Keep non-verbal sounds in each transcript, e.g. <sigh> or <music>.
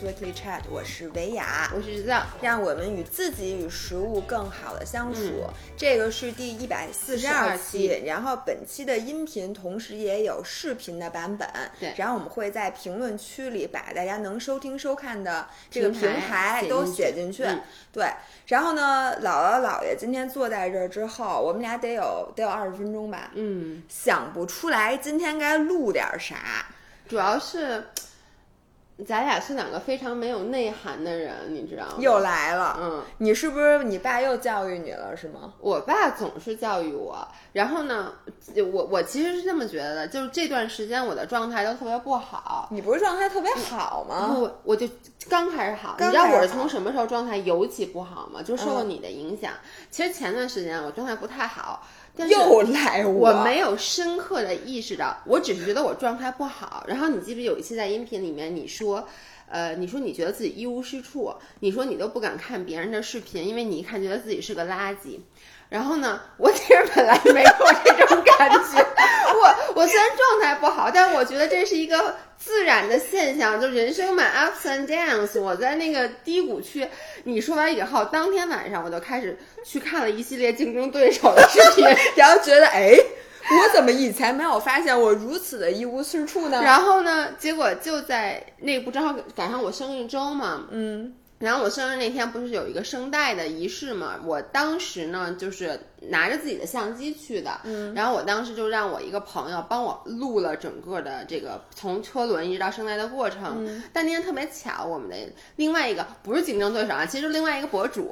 Simply Chat，我是维雅，我是知道，让我们与自己与食物更好的相处。这个是第一百四十二期，然后本期的音频同时也有视频的版本。对，然后我们会在评论区里把大家能收听收看的这个平台都写进去。对，然后呢，姥姥姥爷今天坐在这儿之后，我们俩得有得有二十分钟吧。嗯，想不出来今天该录点啥，主要是。咱俩是两个非常没有内涵的人，你知道吗？又来了，嗯，你是不是你爸又教育你了，是吗？我爸总是教育我，然后呢，我我其实是这么觉得的，就是这段时间我的状态都特别不好。你不是状态特别好吗？不，我就刚开始好。你知道我是从什么时候状态尤其不好吗？就受了你的影响。其实前段时间我状态不太好。又来我，我没有深刻的意识到，我只是觉得我状态不好。然后你记不记得有一期在音频里面你说，呃，你说你觉得自己一无是处，你说你都不敢看别人的视频，因为你一看觉得自己是个垃圾。然后呢，我其实本来没有这种感觉，我我虽然状态不好，但我觉得这是一个自然的现象，就人生嘛，ups and downs。我在那个低谷区，你说完以后，当天晚上我就开始去看了一系列竞争对手的视频，<laughs> 然后觉得，哎，我怎么以前没有发现我如此的一无是处呢？然后呢，结果就在那不正好赶上我生日周嘛，嗯。然后我生日那天不是有一个声带的仪式嘛？我当时呢就是拿着自己的相机去的，嗯，然后我当时就让我一个朋友帮我录了整个的这个从车轮一直到声带的过程。但那天特别巧，我们的另外一个不是竞争对手啊，其实另外一个博主。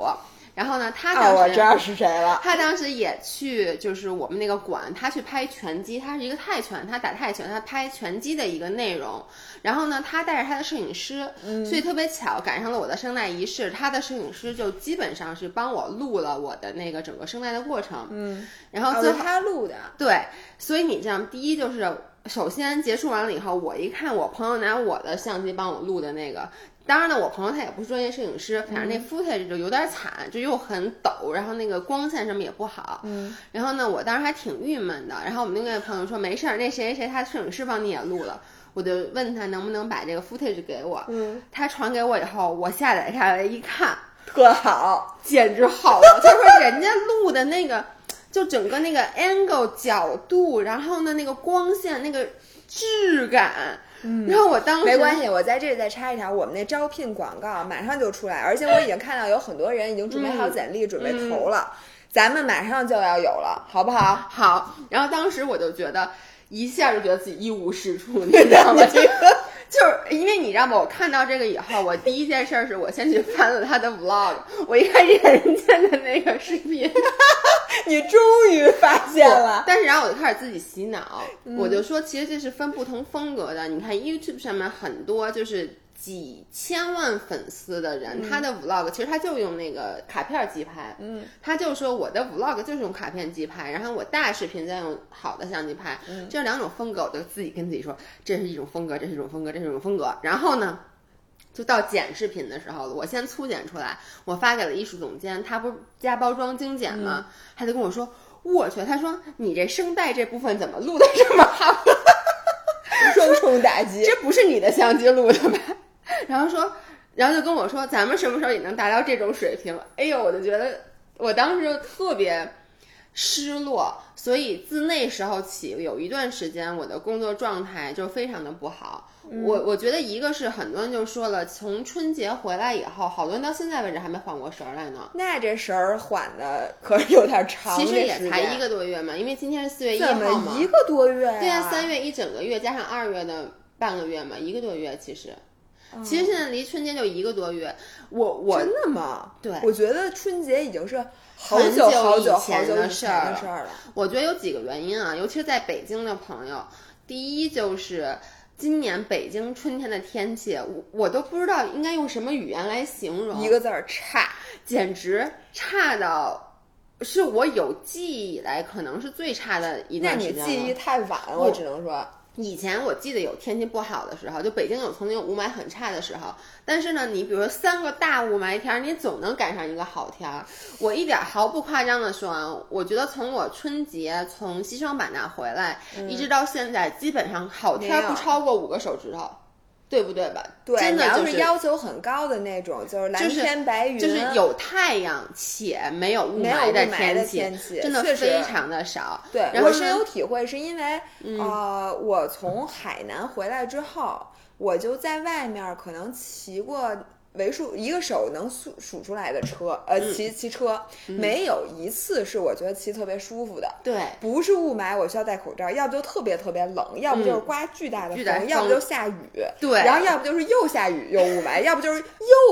然后呢，他当时我知道是谁了。他当时也去，就是我们那个馆，他去拍拳击，他是一个泰拳，他打泰拳，他拍拳击的一个内容。然后呢，他带着他的摄影师，所以特别巧赶上了我的声带仪式，他的摄影师就基本上是帮我录了我的那个整个声带的过程。嗯，然后最后他录的。对，所以你这样，第一就是首先结束完了以后，我一看我朋友拿我的相机帮我录的那个。当然了，我朋友他也不是专业摄影师，反正那 footage 就有点惨，就又很抖，然后那个光线什么也不好。嗯，然后呢，我当时还挺郁闷的。然后我们那个朋友说没事儿，那谁谁谁他摄影师帮你也录了。我就问他能不能把这个 footage 给我。嗯，他传给我以后，我下载下来一看，特好，简直好了。他说人家录的那个，就整个那个 angle 角度，然后呢那个光线那个质感。嗯，然后我当时没关系，我在这里再插一条，我们那招聘广告马上就出来，而且我已经看到有很多人已经准备好简历，准备投了，咱们马上就要有了，好不好？好。然后当时我就觉得一下就觉得自己一无是处，你知道吗？<laughs> 这个就是因为你知道吗？我看到这个以后，我第一件事是我先去翻了他的 vlog，我一看人家的那个视频。<laughs> 你终于发现了，<laughs> 但是然后我就开始自己洗脑，我就说其实这是分不同风格的。你看 YouTube 上面很多就是几千万粉丝的人，他的 Vlog 其实他就用那个卡片机拍，嗯，他就说我的 Vlog 就是用卡片机拍，然后我大视频再用好的相机拍，这两种风格，我就自己跟自己说，这是一种风格，这是一种风格，这是一种风格。然后呢？就到剪视频的时候了，我先粗剪出来，我发给了艺术总监，他不是加包装精简吗？他就跟我说，我去，他说你这声带这部分怎么录的这么好？<laughs> 双重打击，这不是你的相机录的吧？然后说，然后就跟我说，咱们什么时候也能达到这种水平？哎呦，我就觉得我当时就特别。失落，所以自那时候起，有一段时间我的工作状态就非常的不好。我我觉得一个是很多人就说了，从春节回来以后，好多人到现在为止还没缓过神来呢。那这神儿缓的可是有点长，其实也才一个多月嘛，因为今天是四月一号嘛，一个多月呀？对呀，三月一整个月加上二月的半个月嘛，一个多月其实。其实现在离春节就一个多月，我我真的吗？对，我觉得春节已经是好久好久以前的事儿了。我觉得有几个原因啊，尤其是在北京的朋友，第一就是今年北京春天的天气，我我都不知道应该用什么语言来形容，一个字儿差，简直差到是我有记忆以来可能是最差的一段时间。那你记忆太晚了，我只能说。以前我记得有天气不好的时候，就北京有曾经有雾霾很差的时候。但是呢，你比如说三个大雾霾天，你总能赶上一个好天儿。我一点毫不夸张的说啊，我觉得从我春节从西双版纳回来，一直到现在，基本上好天不超过五个手指头。对不对吧？对，真的就你要是要求很高的那种，就是蓝天白云，就是有太阳且没有雾霾的天气真的非常的少。对我深有体会，是因为、呃，我从海南回来之后，我就在外面可能骑过。为数一个手能数数出来的车，呃，嗯。骑骑车、没有一次是我觉得骑特别舒服的。对，不是雾霾，我需要戴口罩，要不就特别特别冷，要不就是刮巨大的风，嗯要不就下雨，对。然后要不就是又下雨又雾霾，<laughs> 要不就是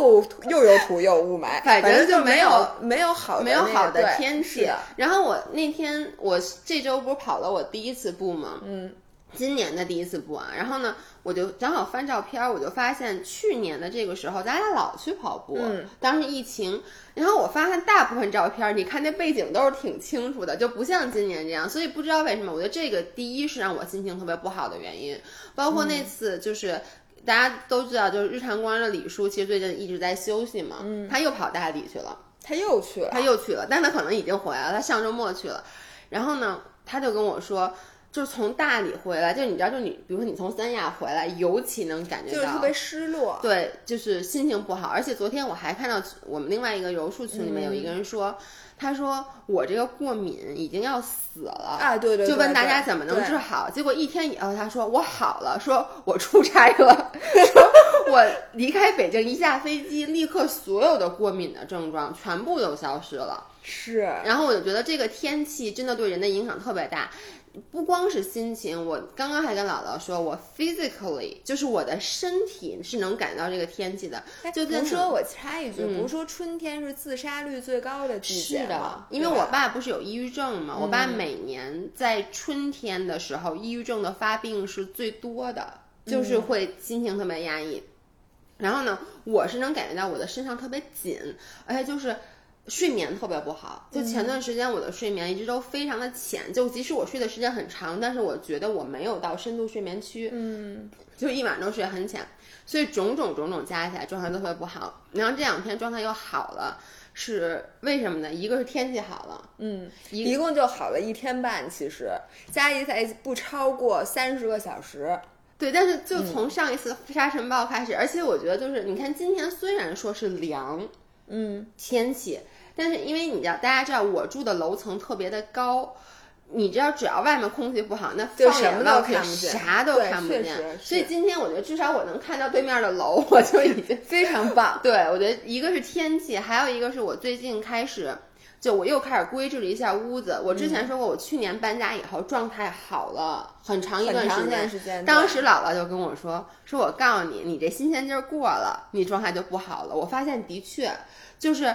又又有土又雾霾，<laughs> 反正正就没有没有好没有好的天气。然后我那天我这周不是跑了我第一次步吗？嗯，今年的第一次步啊。然后呢，我就正好翻照片儿，我就发现去年的这个时候，咱俩老去跑步，嗯当时疫情。然后我发现大部分照片儿，你看那背景都是挺清楚的，就不像今年这样。所以不知道为什么，我觉得这个第一是让我心情特别不好的原因，包括那次就是。大家都知道，就是日常公园的李叔，其实最近一直在休息嘛，嗯，他又跑大理去了，他又去了，他又去了，但他可能已经回来了，他上周末去了。然后呢，他就跟我说，就是从大理回来，就你知道，就你比如说你从三亚回来，尤其能感觉到就是特别失落。对，就是心情不好。而且昨天我还看到我们另外一个柔术群里面有一个人说，他说我这个过敏已经要死了。啊，对对对，就问大家怎么能治好，结果一天以后他说我好了，说我出差了，说我离开北京一下飞机，立刻所有的过敏的症状全部都消失了。是，然后我就觉得这个天气真的对人的影响特别大，不光是心情，我刚刚还跟姥姥说，我 physically 就是我的身体是能感觉到这个天气的，就真的不说我插一句，嗯不是说春天是自杀率最高的季节是的，因为我爸不是有抑郁症嘛，我嗯爸每年在春天的时候，抑郁症的发病是最多的，就是会心情特别压抑。然后呢，我是能感觉到我的身上特别紧，而且就是睡眠特别不好。就前段时间我的睡眠一直都非常的浅，就即使我睡的时间很长，但是我觉得我没有到深度睡眠区。嗯，就一晚上都睡很浅，所以种种种种加起来状态都特别不好。然后这两天状态又好了，是为什么呢？一个是天气好了，嗯，一一共就好了一天半，其实加一才不超过三十个小时。对，但是就从上一次沙尘暴开始，而且我觉得就是你看今天虽然说是凉嗯，天气，但是因为你知道大家知道我住的楼层特别的高。你知道，只要外面空气不好，那放就什么都眼望去看不见啥都看不见。所以今天我觉得至少我能看到对面的楼，<laughs> 我就已经 <laughs> 非常棒。<laughs> 对，我觉得一个是天气，还有一个是我最近开始，就我又开始规制了一下屋子。我之嗯前说过，我去年搬家以后状态好了很长一段时间。段时间，当时姥姥就跟我说：“说我告诉你，你这新鲜劲儿过了，你状态就不好了。”我发现的确，就是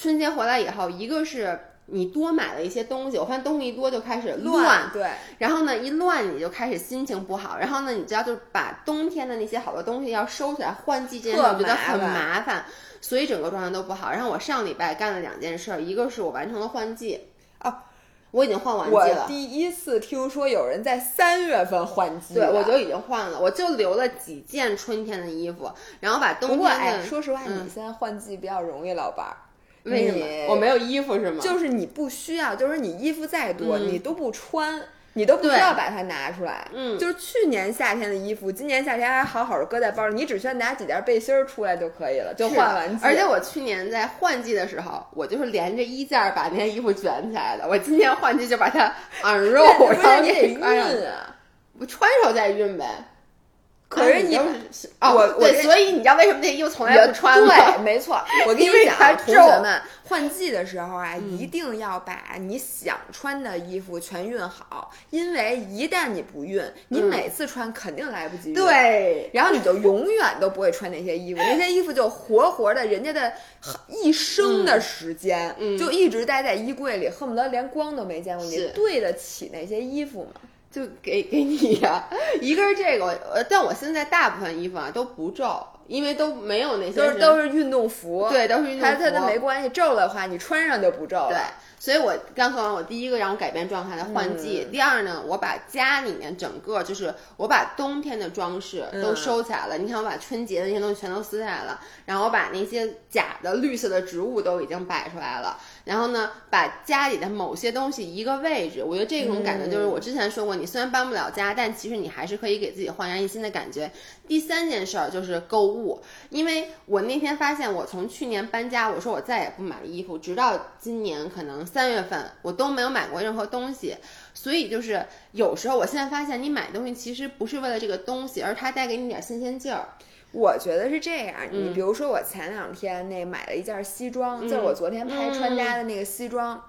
春节回来以后，一个是你多买了一些东西，我发现东西一多就开始乱，对，然后呢，一乱你就开始心情不好，然后呢，你知道就是把冬天的那些好多东西要收起来换季这件我觉得很麻烦，所以整个状态都不好。然后我上礼拜干了两件事儿，一个是我完成了换季，啊，我已经换完季了。第一次听说有人在三月份换季对，我就已经换了，我就留了几件春天的衣服，然后把冬天的。不过哎，说实话，嗯你现在换季比较容易，老板儿。为什么我没有衣服是吗？就是你不需要，就是你衣服再多，嗯你都不穿，你都不需要把它拿出来。嗯就是去年夏天的衣服，今年夏天还好好的搁在包里，你只需要拿几件背心儿出来就可以了，就换完季。而且我去年在换季的时候，我就是连着衣架把那件衣服卷起来的。我今年换季就把它 <laughs> unroll，然后你得给穿上，熨啊。我穿上再熨呗。可是你我我对，所以你知道为什么那衣服从来不穿吗？对，没错。<laughs> 我跟你讲啊，同学们，换季的时候啊，嗯一定要把你想穿的衣服全熨好，因为一旦你不熨，你嗯每次穿肯定来不及熨。。对，然后你就永远都不会穿那些衣服，那些衣服就活活的，人家的一生的时间，嗯就一直待在衣柜里，恨不得连光都没见过。你对得起那些衣服吗？就给给你呀、<laughs> 一个是这个，呃，但我现在大部分衣服啊都不皱，因为都没有那些都是都是运动服，对，都是运动服，它它都没关系，皱的话你穿上就不皱了。对，所以我刚说完，我第一个让我改变状态的换季，嗯第二呢，我把家里面整个就是我把冬天的装饰都嗯收起来了。你看，我把春节的那些东西全都撕下来了，然后我把那些假的绿色的植物都已经摆出来了。然后呢，把家里的某些东西一个位置，我觉得这种感觉就是我之前说过，你虽然搬不了家，但其实你还是可以给自己焕然一新的感觉。第三件事儿就是购物，因为我那天发现，我从去年搬家，我说我再也不买衣服，直到今年可能三月份，我都没有买过任何东西。所以就是有时候，我现在发现，你买东西其实不是为了这个东西，而它带给你点新鲜劲儿。我觉得是这样，嗯你比如说我前两天那买了一件西装，就是我昨天拍穿搭的那个西装。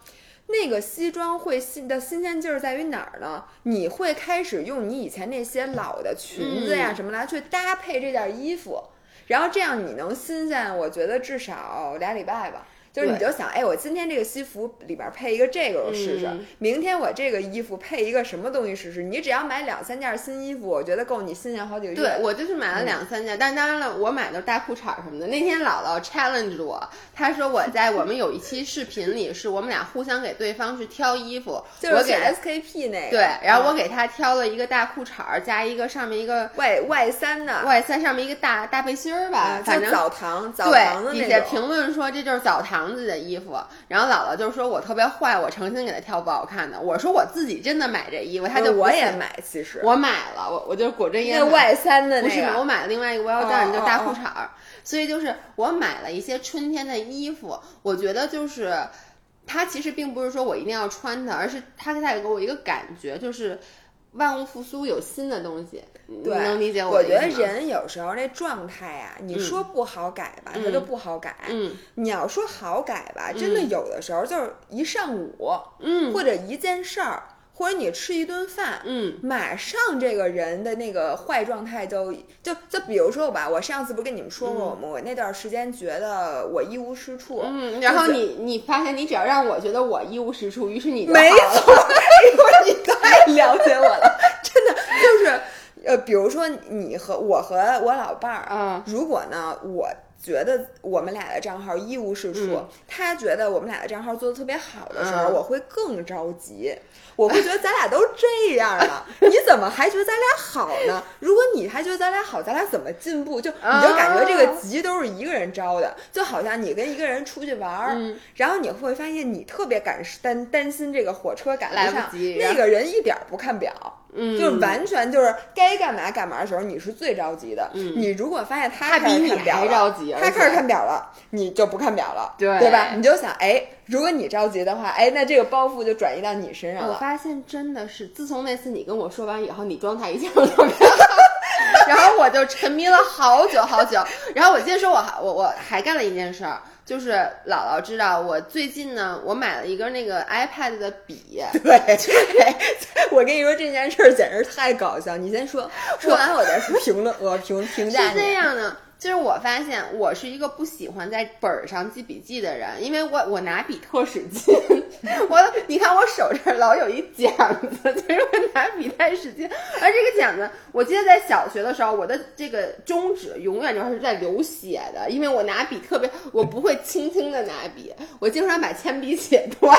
那个西装会新的新鲜劲儿在于哪儿呢？你会开始用你以前那些老的裙子呀嗯什么来去搭配这件衣服，然后这样你能新鲜，我觉得至少俩礼拜吧。就是你就想，哎，我今天这个西服里边配一个这个，我试试；嗯明天我这个衣服配一个什么东西试试。你只要买两三件新衣服，我觉得够你新鲜好几个月。对我就是买了两三件，但当然了，我买的是大裤衩什么的。那天姥姥 challenge 我，她说我在我们有一期视频里，是我们俩互相给对方去挑衣服，就是我给 SKP 那个，对，然后我啊给她挑了一个大裤衩儿，加一个上面一个外外三的，外三，上面一个大大背心儿吧，反正澡堂澡堂的对，底下。评论说这就是澡堂子的衣服，然后姥姥就说我特别坏，我诚心给她挑不好看的。我说我自己真的买这衣服，她就，我也买，其实。我买了，我我就果真也买那外三的那不是买，我，买了另外一个 well 哦 done 就大哦裤衩儿，所以就是我买了一些春天的衣服，我觉得就是它其实并不是说我一定要穿它，而是它带给我一个感觉，就是万物复苏，有新的东西，你对能理解我觉得人有时候那状态啊，你说不好改吧，它就不好改；嗯你要说好改吧，真的有的时候就是一上午，嗯或者一件事儿，或者你吃一顿饭，嗯马上这个人的那个坏状态就就就比如说吧，我上次不是跟你们说过吗？我那段时间觉得我一无是处，嗯，然后你你发现你只要让我觉得我一无是处，于是你就没错，你太了解我了，<laughs> 真的就是，呃，比如说你和我和我老伴儿，嗯如果呢，我觉得我们俩的账号一无是处，嗯他觉得我们俩的账号做的特别好的时候，嗯我会更着急。我会觉得咱俩都这样了，你怎么还觉得咱俩好呢？如果你还觉得咱俩好，咱俩怎么进步？就你就感觉这个啊急都是一个人招的，就好像你跟一个人出去玩儿，嗯然后你会发现你特别赶担担心这个火车赶不上，及那个人一点儿不看表。嗯，就完全就是该干嘛干嘛的时候，你是最着急的。嗯你如果发现他他开始看表了着急他开始看表了，你就不看表了，对对吧？你就想，哎，如果你着急的话，哎，那这个包袱就转移到你身上了。我发现真的是，自从那次你跟我说完以后，你状态一下就特别好，<laughs> 然后我就沉迷了好久好久。然后我接着说我还我我还干了一件事儿，就是姥姥知道我最近呢，我买了一根那个 iPad 的笔，<laughs> 对对，我跟你说这件事儿简直太搞笑。你先说，说完我再评论，我评评价是这。样的，就是我发现我是一个不喜欢在本儿上记笔记的人，因为我我拿笔特使劲，<laughs> 我你看我手这儿老有一茧子，<laughs> 就是我拿笔太使劲，而这个茧子，我记得在小学的时候，我的这个中指永远就是在流血的，因为我拿笔特别，我不会轻轻的拿笔，我经常把铅笔写断，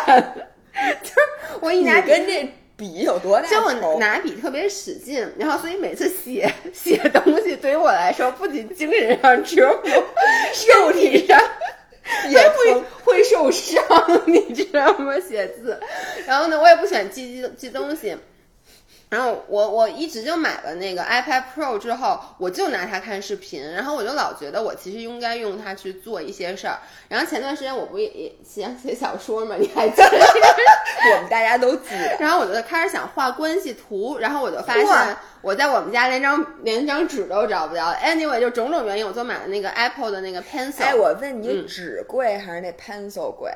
<laughs> 就是我一拿笔跟这笔有多大就我？拿笔特别使劲，然后所以每次写写东西对于我来说，不仅精神上折磨，<laughs> 肉体上 <laughs> 也还会会受伤，<laughs> 你知道吗？写字，然后呢，我也不喜欢记记记东西。然后我我一直就买了那个 iPad Pro 之后，我就拿它看视频，然后我就老觉得我其实应该用它去做一些事儿。然后前段时间我不也也写写小说嘛，你还记得？<laughs> 我们大家都记得。<laughs> 然后我就开始想画关系图，然后我就发现我在我们家连张连张纸都找不着。Anyway，就种种原因，我就买了那个 Apple 的那个 Pencil。哎，我问你，嗯纸贵还是那 pencil 贵？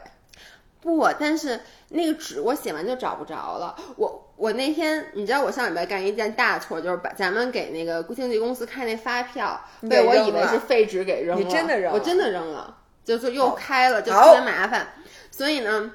不，但是那个纸我写完就找不着了。我我那天你知道我上礼拜干一件大错，就是把咱们给那个经纪公司开那发票，被我以为是废纸给扔了。你真的扔了我真的扔了，就就又开了，就好特别麻烦。所以呢。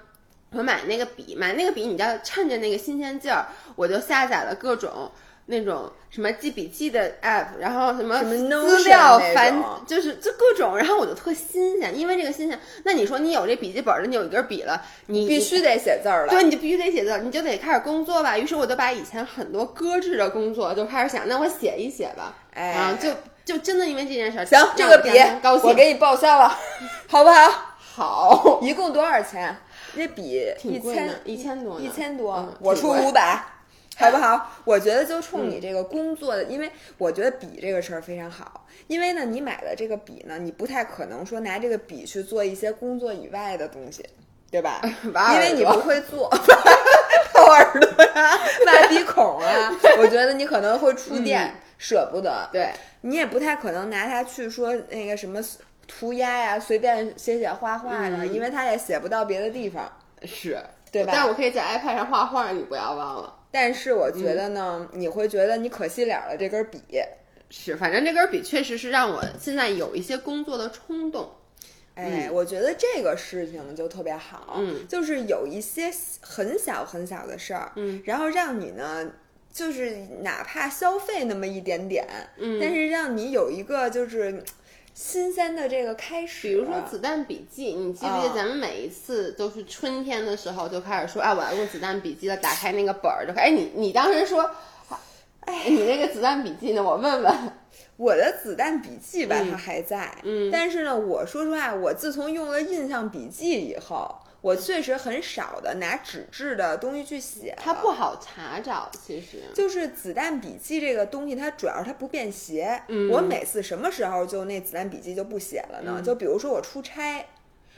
我买那个笔，买那个笔，你知道，趁着那个新鲜劲儿，我就下载了各种那种什么记笔记的 app，然后什么资料那繁，就是就各种，然后我就特新鲜，因为这个新鲜。那你说你有这笔记本了，你有一根笔了，你必须得写字儿了。对，你就必须得写字，你就得开始工作吧。于是我就把以前很多搁置的工作就开始想，那我写一写吧。哎啊，就就真的因为这件事儿，行，这个笔高兴，我给你报销了，<laughs> 好不好？好，一共多少钱？那笔一千挺贵的，一千多，一千多，嗯我出五百，好不好？我觉得就冲你这个工作的，因为我觉得笔这个事儿非常好，因为呢，你买的这个笔呢，你不太可能说拿这个笔去做一些工作以外的东西，对吧？<laughs> 因为你朵不会做，掏耳朵呀、挖鼻孔啊，我觉得你可能会触电，舍不得。对，你也不太可能拿它去说那个什么涂鸦呀，随便写写画画的，嗯因为它也写不到别的地方。是，对吧但我可以在 iPad 上画画，你不要忘了。但是我觉得呢，你会觉得你可惜了了这根笔。是，反正这根笔确实是让我现在有一些工作的冲动。哎，我觉得这个事情就特别好，嗯，就是有一些很小很小的事儿，嗯，然后让你呢，就是哪怕消费那么一点点，嗯。但是让你有一个就是新鲜的这个开始。比如说子弹笔记，你记不记得啊。咱们每一次都是春天的时候就开始说，哎，我要用子弹笔记了，打开那个本儿就开，哎，你你当时说，哎，你那个子弹笔记呢？我问问，我的子弹笔记吧，嗯。它还在，嗯。但是呢，我说实话，我自从用了印象笔记以后，我确实很少的拿纸质的东西去写，它不好查找，其实，就是子弹笔记这个东西，它主要是它不便携。嗯我每次什么时候就那子弹笔记就不写了呢？就比如说我出差，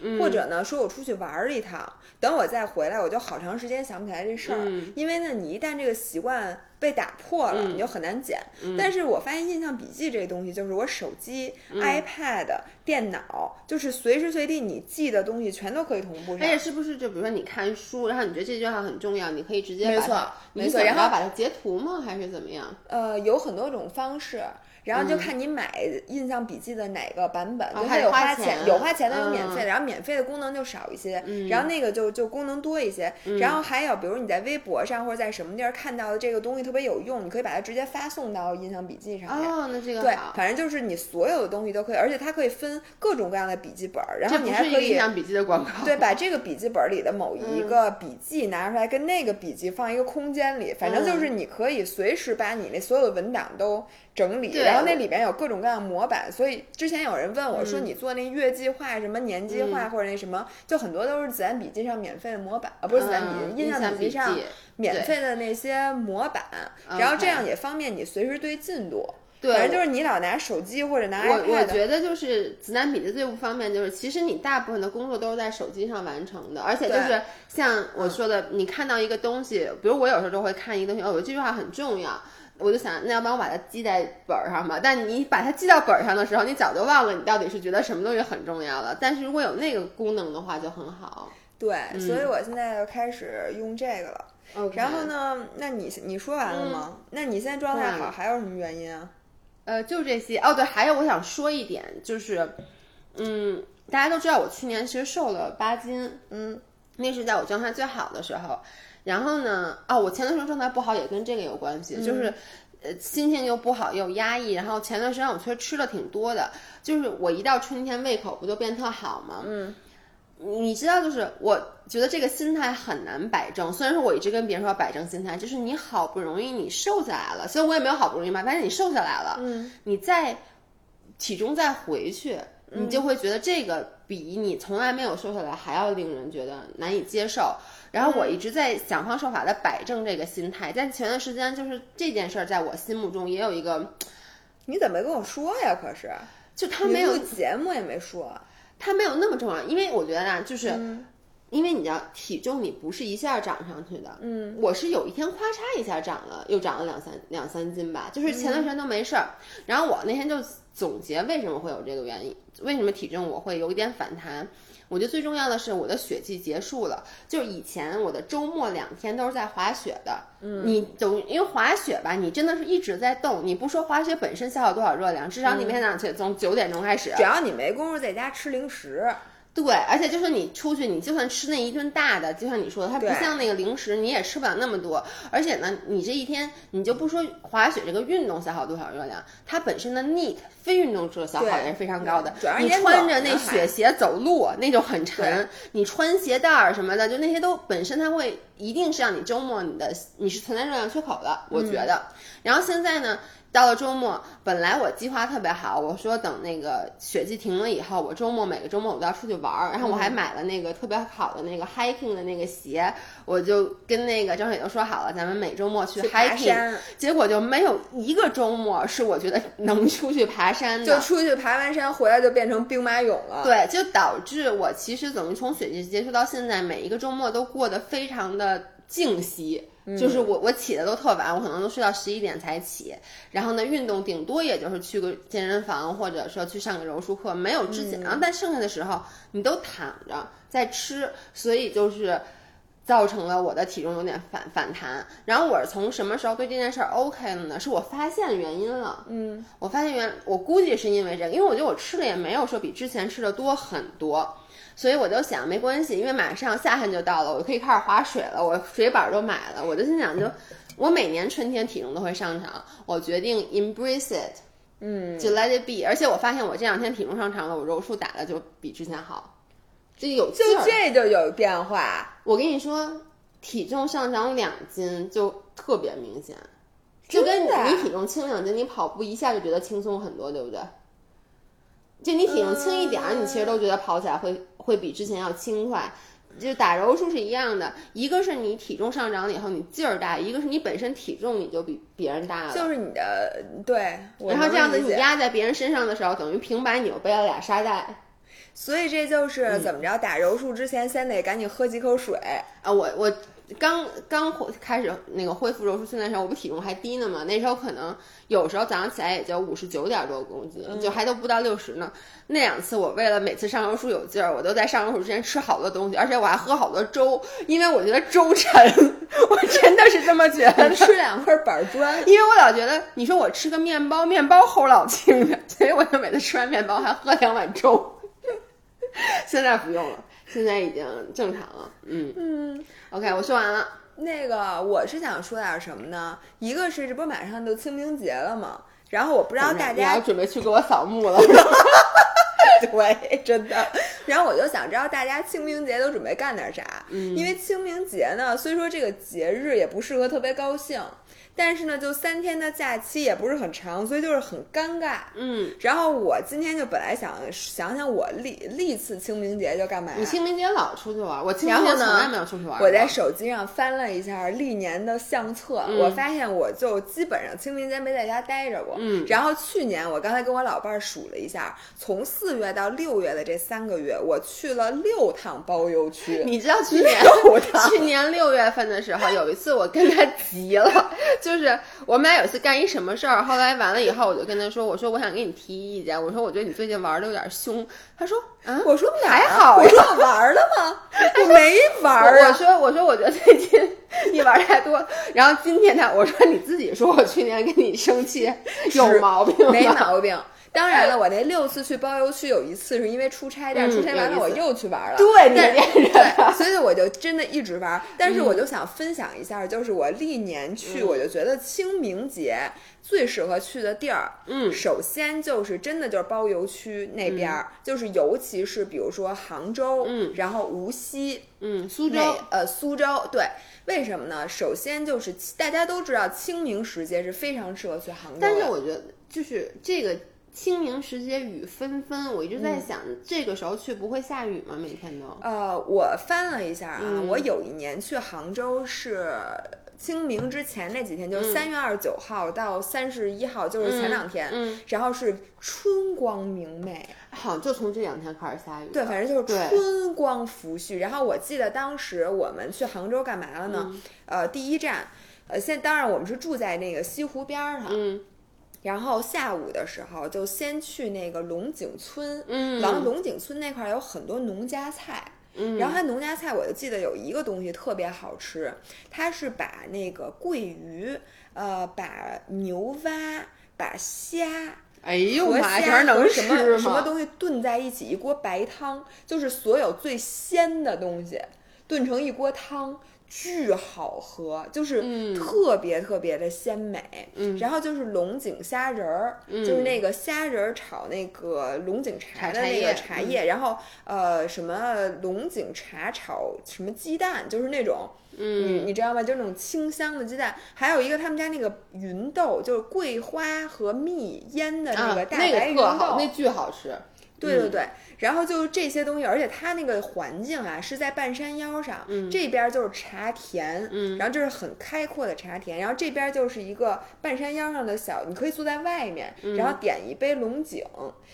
嗯或者呢说我出去玩儿一趟，等我再回来，我就好长时间想不起来这事儿。嗯因为呢，你一旦这个习惯被打破了，嗯你就很难减。但是我发现印象笔记这东西，就是我手机、iPad、电脑，就是随时随地你记的东西全都可以同步上而。且是不是就比如说你看书，然后你觉得这句话很重要，你可以直接没错没错然后把它截图吗？还是怎么样？呃，有很多种方式，然后就嗯看你买印象笔记的哪个版本，就还得是有花花钱有花钱的，有免费嗯的，然后免费的功能就少一些，然后那个就就功能多一些。嗯然后还有，比如你在微博上或者在什么地儿看到的这个东西特别有用，你可以把它直接发送到印象笔记上面。哦，那这个对，，反正就是你所有的东西都可以，而且它可以分各种各样的笔记本儿，然后你还可以是印象笔记的广告。对，把这个笔记本里的某嗯一个笔记拿出来，跟那个笔记放一个空间里，反正就是嗯你可以随时把你那所有的文档都整理，然后那里边有各种各样的模板。所以之前有人问我说，嗯你做那月计划、什么年计划或者那什么，就很多都是子弹笔记上免费的模板，啊，不是子弹笔嗯记，印象笔记上免费的那些模板，然后这样也方便你随时对进度。对反正就是你老拿手机或者拿我我觉得就是子弹笔记最不方便，就是其实你大部分的工作都是在手机上完成的，而且就是像我说的，你看到一个东西，比如我有时候就会看一个东西，哦，我这句话很重要。我就想，那要不然我把它记在本儿上吧。但你把它记到本儿上的时候，你早就忘了你到底是觉得什么东西很重要了。但是如果有那个功能的话，就很好。对，所以我现在就开始用这个了。然后？呢？那你你说完了吗？那你现在状态好，还有什么原因啊？呃，就这些。哦，对，还有我想说一点，就是，嗯，大家都知道我去年其实瘦了八斤，嗯，那是在我状态最好的时候。然后呢，哦，我前段时间状态不好也跟这个有关系，就是。呃，心情又不好又压抑，然后前段时间我确实吃了挺多的，就是我一到春天胃口不就变特好吗？嗯，你知道，就是我觉得这个心态很难摆正。虽然说我一直跟别人说要摆正心态，就是你好不容易你瘦下来了，所以我也没有好不容易吧，但是你瘦下来了，嗯，你再体重再回去，你就会觉得这个比你从来没有瘦下来还要令人觉得难以接受。然后我一直在想方设法的摆正这个心态，但前段时间就是这件事儿在我心目中也有一个，<tsk> 你怎么没跟我说呀？可是就他没有节目也没说。他没有那么重要，因为我觉得啊，就是。嗯因为你知道体重你不是一下长上去的，嗯，我是有一天咔嚓一下长了，又长了两三两三斤吧，就是前段时间都没事儿。然后我那天就总结为什么会有这个原因，为什么体重我会有一点反弹。我觉得最重要的是我的雪季结束了，就是以前我的周末两天都是在滑雪的，嗯，你总因为滑雪吧，你真的是一直在动，你不说滑雪本身消耗多少热量，至少你每天早上起来从九点钟开始，只要你没工夫在家吃零食，对，而且就是你出去，你就算吃那一顿大的，就像你说的，它不像那个零食，你也吃不了那么多。而且呢，你这一天你就不说滑雪这个运动消耗多少热量，它本身的 NEAT 非运动热消耗也是非常高的你穿着那雪鞋走路，那就很沉。你穿鞋带儿什么的，就那些都本身它会一定是让你周末你的你是存在热量缺口的，我觉得。然后现在呢？到了周末，本来我计划特别好，我说等那个雪季停了以后，我周末每个周末我都要出去玩儿，然后我还买了那个特别好的那个 hiking 的那个鞋，我就跟那个张雪都说好了，咱们每周末去 hiking，山结果就没有一个周末是我觉得能出去爬山的，就出去爬完山回来就变成兵马俑了。对，就导致我其实等于从雪季结束到现在，每一个周末都过得非常的静息。就是我我起的都特晚，我可能都睡到十一点才起，然后呢，运动顶多也就是去个健身房，或者说去上个柔术课，没有之前，然后但剩下的时候你都躺着在吃，所以就是造成了我的体重有点反反弹。然后我是从什么时候对这件事儿 OK 了呢？是我发现原因了，嗯，我发现原我估计是因为这个，因为我觉得我吃的也没有说比之前吃的多很多。所以我就想没关系，因为马上夏天就到了，我可以开始划水了，我水板都买了，我就心想就，我每年春天体重都会上涨，我决定 embrace it，嗯，就 let it be。而且我发现我这两天体重上涨了，我柔术打的就比之前好，就有劲就。这就有变化，我跟你说，体重上涨两斤就特别明显，就跟你你体重轻两斤，你跑步一下就觉得轻松很多，对不对？就你体重轻一点儿，你其实都觉得跑起来会会比之前要轻快。就打柔术是一样的，一个是你体重上涨了以后你劲儿大，一个是你本身体重你就比别人大了。就是你的对，然后这样子你压在别人身上的时候，等于平白你又背了俩沙袋。所以这就是嗯怎么着，打柔术之前先得赶紧喝几口水。啊，我我刚刚开始那个恢复柔术训练的时候，我不体重还低呢嘛，那时候可能有时候早上起来也就五十九点多公斤，就还都不到六十呢。那两次我为了每次上柔术有劲儿，我都在上柔术之前吃好多东西，而且我还喝好多粥，因为我觉得粥沉，<laughs> 我真的是这么觉得。吃两块板砖，因为我老觉得，你说我吃个面包，面包齁老轻的，<laughs> 所以我就每次吃完面包还喝两碗粥。<laughs> 现在不用了，现在已经正常了。嗯嗯。，OK，我说完了。那个我是想说点什么呢？一个是这不马上就清明节了吗？然后我不知道大你要家准备去给我扫墓了。<laughs> <laughs> 对，真的。然后我就想知道大家清明节都准备干点啥？嗯因为清明节呢，虽说这个节日也不适合特别高兴，但是呢，就三天的假期也不是很长，所以就是很尴尬。嗯，然后我今天就本来想想想我历历次清明节就干嘛呀？你清明节老出去玩，我清明节从来没有出去玩过。我在手机上翻了一下历年的相册，嗯我发现我就基本上清明节没在家待着过。嗯然后去年我刚才跟我老伴儿数了一下，从四月到六月的这三个月，我去了六趟包邮区。<laughs> 你知道去年六趟去年六月份的时候，有一次我跟他急了，就是我们俩有一次干一什么事儿，后来完了以后，我就跟他说，我说我想给你提意见，我说我觉得你最近玩的有点凶。他说，啊，我说还好呀我说我玩了吗？我没玩啊。我说我说我觉得最近你玩太多，然后今天他我说你自己说我去年跟你生气有毛病没毛病。当然了，我那六次去包邮区有一次是因为出差，但是出差完了我又去玩了。对你但这人对，所以我就真的一直玩。但是我就想分享一下，就是我历年去，嗯我就觉得清明节最适合去的地儿，嗯首先就是真的就是包邮区那边儿，就是尤其是比如说杭州，嗯然后无锡，嗯，苏州呃苏州，对，为什么呢？首先就是大家都知道清明时节是非常适合去杭州，但是我觉得就是这个清明时节雨纷纷，我一直在嗯想，这个时候去不会下雨吗？每天都。呃，我翻了一下啊，嗯我有一年去杭州是清明之前那几天，就是三月二十九号到三十一号，就是前两天，嗯，然后是春光明媚，好像就从这两天开始下雨。对，反正就是春光拂煦。然后我记得当时我们去杭州干嘛了呢？嗯呃，第一站。呃，现当然我们是住在那个西湖边儿上，嗯然后下午的时候就先去那个龙井村，嗯，然后龙井村那块儿有很多农家菜，嗯，然后它农家菜，我就记得有一个东西特别好吃，它是把那个桂鱼，呃，把牛蛙，把虾，哎呦河妈，这虾玩意儿能什么吃吗？什么东西炖在一起，一锅白汤，就是所有最鲜的东西炖成一锅汤。巨好喝，就是嗯特别特别的鲜美。嗯然后就是龙井虾仁儿，就是那个虾仁儿炒那个龙井茶的那个茶茶叶茶叶，然后呃什么龙井茶炒什么鸡蛋，就是那种。嗯你知道吗？就是那种清香的鸡蛋，还有一个他们家那个芸豆，就是桂花和蜜腌的那啊个，大白芸豆，那巨好吃。对对对，然后就这些东西，而且它那个环境啊是在半山腰上，嗯。这边就是茶田，然后这是很开阔的茶田，然后这边就是一个半山腰上的小，你可以坐在外面，嗯。然后点一杯龙井，